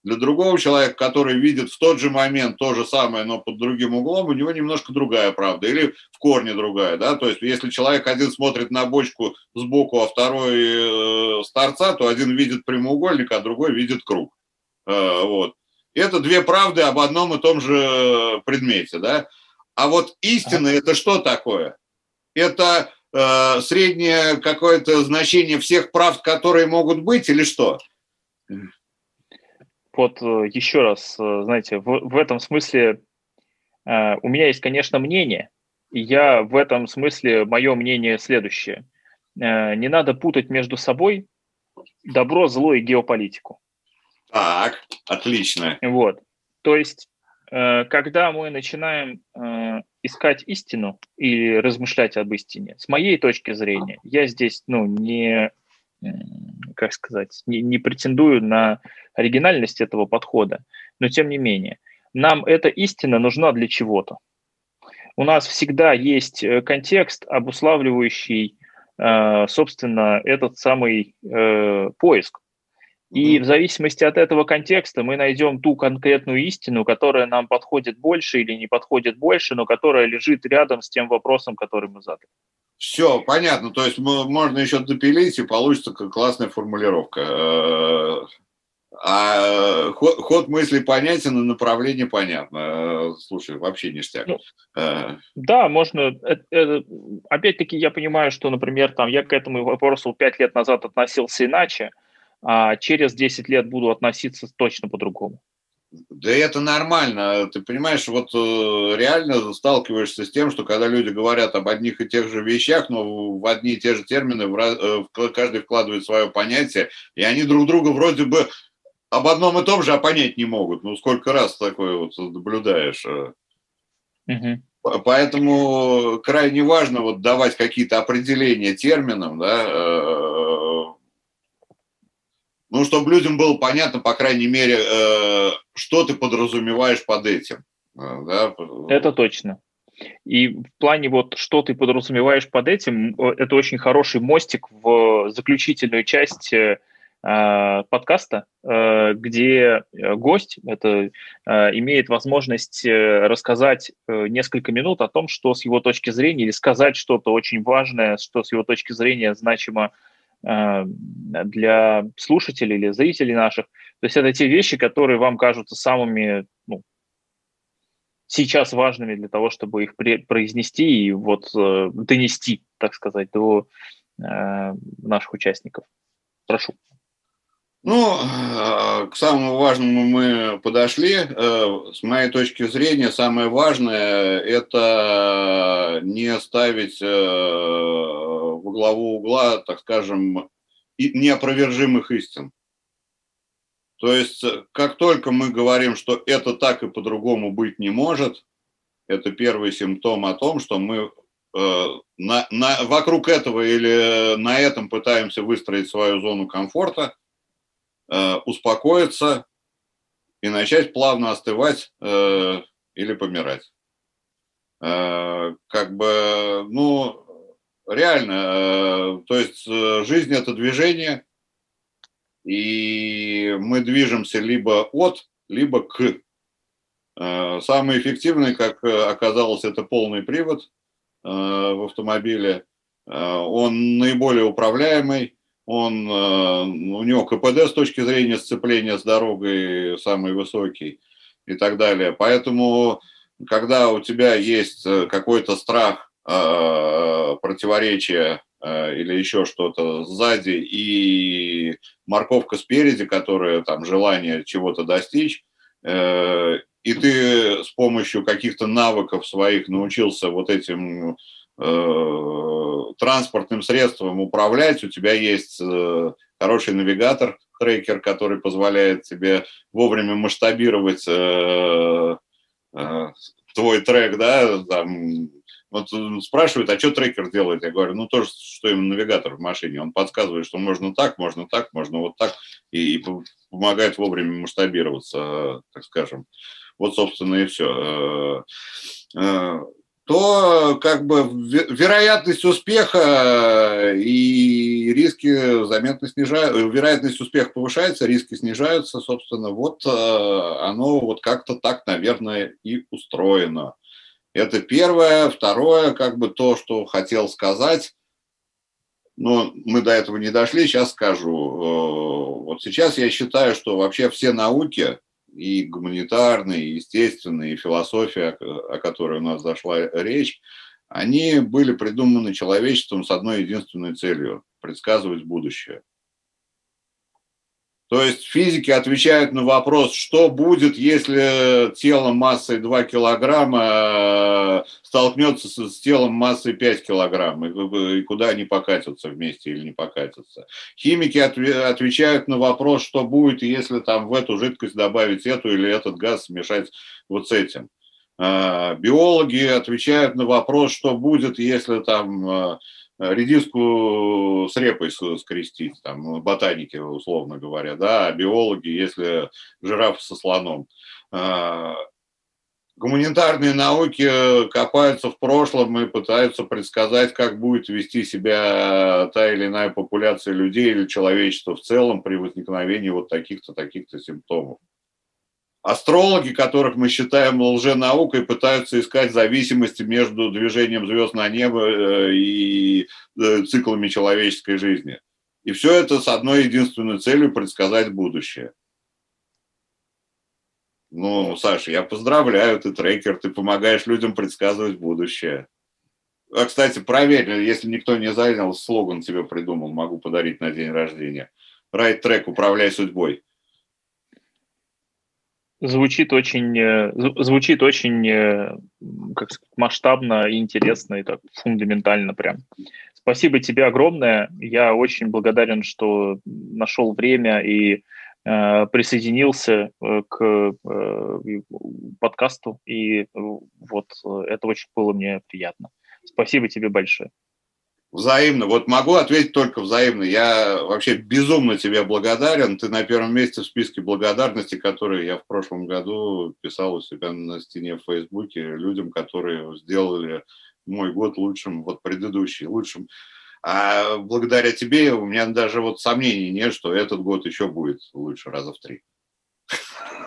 Для другого человека, который видит в тот же момент то же самое, но под другим углом, у него немножко другая правда, или в корне другая, да, то есть если человек один смотрит на бочку сбоку, а второй э, с торца, то один видит прямоугольник, а другой видит круг, э, вот. Это две правды об одном и том же предмете, да. А вот истина это что такое? Это э, среднее какое-то значение всех прав, которые могут быть, или что? Вот э, еще раз, э, знаете, в, в этом смысле э, у меня есть, конечно, мнение, и я в этом смысле, мое мнение следующее. Э, не надо путать между собой добро, зло и геополитику. Так, отлично. Вот. То есть, э, когда мы начинаем э, искать истину и размышлять об истине, с моей точки зрения, я здесь, ну, не, как сказать, не, не претендую на оригинальность этого подхода, но тем не менее, нам эта истина нужна для чего-то. У нас всегда есть э, контекст, обуславливающий, собственно, этот самый поиск. И в зависимости от этого контекста мы найдем ту конкретную истину, которая нам подходит больше или не подходит больше, но которая лежит рядом с тем вопросом, который мы задали. Все, понятно. То есть можно еще допилить, и получится классная формулировка. Э, а ход, ход мысли понятен, и направление понятно. Слушай, вообще ништяк. Ну, э. Да, можно. Э, опять-таки я понимаю, что, например, там я к этому вопросу пять лет назад относился иначе а через 10 лет буду относиться точно по-другому. Да это нормально. Ты понимаешь, вот э, реально сталкиваешься с тем, что когда люди говорят об одних и тех же вещах, но в одни и те же термины э, каждый вкладывает свое понятие, и они друг друга вроде бы об одном и том же, а понять не могут. Ну, сколько раз такое вот наблюдаешь. Угу. Поэтому крайне важно вот давать какие-то определения терминам, да, ну, чтобы людям было понятно, по крайней мере, э, что ты подразумеваешь под этим. Э, да? Это точно. И в плане вот, что ты подразумеваешь под этим, э, это очень хороший мостик в заключительную часть подкаста, где гость это, имеет возможность рассказать несколько минут о том, что с его точки зрения, или сказать что-то очень важное, что с его точки зрения значимо Э, для слушателей или зрителей наших. То есть это те вещи, которые вам кажутся самыми ну, сейчас важными для того, чтобы их произнести и вот э, донести, так сказать, до э, наших участников. Прошу. Ну, к самому важному мы подошли. С моей точки зрения, самое важное – это не ставить во главу угла, так скажем, неопровержимых истин. То есть, как только мы говорим, что это так и по-другому быть не может, это первый симптом о том, что мы э, на, на, вокруг этого или на этом пытаемся выстроить свою зону комфорта, э, успокоиться и начать плавно остывать э, или помирать. Э, как бы, ну, реально, э, то есть э, жизнь это движение, и мы движемся либо от, либо к. Э, самый эффективный, как оказалось, это полный привод в автомобиле. Он наиболее управляемый, он, у него КПД с точки зрения сцепления с дорогой самый высокий и так далее. Поэтому, когда у тебя есть какой-то страх Э, противоречия э, или еще что-то сзади и морковка спереди, которая там желание чего-то достичь, э, и ты с помощью каких-то навыков своих научился вот этим транспортным средством управлять, у тебя есть хороший навигатор, трекер, который позволяет тебе вовремя масштабировать твой трек, да, там, вот э, спрашивают, а что трекер делает? Я говорю, ну то, что им навигатор в машине. Он подсказывает, что можно так, можно так, можно вот так, и, и помогает вовремя масштабироваться, так скажем. Вот, собственно, и все. Э, э, то как бы вероятность успеха и риски заметно снижаются, вероятность успеха повышается, риски снижаются, собственно, вот оно вот как-то так, наверное, и устроено. Это первое. Второе, как бы то, что хотел сказать, но мы до этого не дошли, сейчас скажу. Э, вот сейчас я считаю, что вообще все науки, и гуманитарные, и естественные, и философия, о которой у нас зашла речь, они были придуманы человечеством с одной единственной целью – предсказывать будущее. То есть физики отвечают на вопрос, что будет, если тело массой 2 килограмма э, столкнется с, телом массой 5 килограмм, и, куда они покатятся вместе или не покатятся. Химики отвечают на вопрос, что будет, если там в эту жидкость добавить эту или этот газ смешать вот с этим. А, биологи отвечают на вопрос, что будет, если там э, редиску с репой скрестить, там, ботаники, условно говоря, да, а биологи, если жираф со слоном. А, гуманитарные науки копаются в прошлом и пытаются предсказать, как будет вести себя та или иная популяция людей или человечества в целом при возникновении вот таких-то, таких-то симптомов. Астрологи, которых мы считаем лженаукой, пытаются искать зависимости между движением звезд на небо э, и э, циклами человеческой жизни. И все это с одной единственной целью – предсказать будущее. Ну, Саша, я поздравляю, ты трекер, ты помогаешь людям предсказывать будущее. А, кстати, проверь, если никто не занял, слоган тебе придумал, могу подарить на день рождения. Райт трек, управляй судьбой. Звучит очень, э, звучит очень э, как сказать, масштабно и интересно, и так фундаментально прям. Спасибо тебе огромное. Я очень благодарен, что нашел время и э, присоединился э, к э, подкасту. И вот это очень было мне приятно. Спасибо тебе большое. Взаимно. Вот могу ответить только взаимно. Я вообще безумно тебе благодарен. Ты на первом месте в списке благодарности, которые я в прошлом году писал у себя на стене в Фейсбуке людям, которые сделали мой год лучшим, вот предыдущий лучшим. А благодаря тебе у меня даже вот сомнений нет, что этот год еще будет лучше раза в три.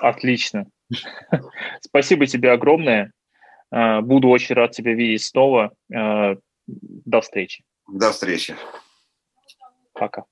Отлично. Спасибо тебе огромное. А, буду очень рад тебя видеть снова. А, до встречи. До встречи. Пока.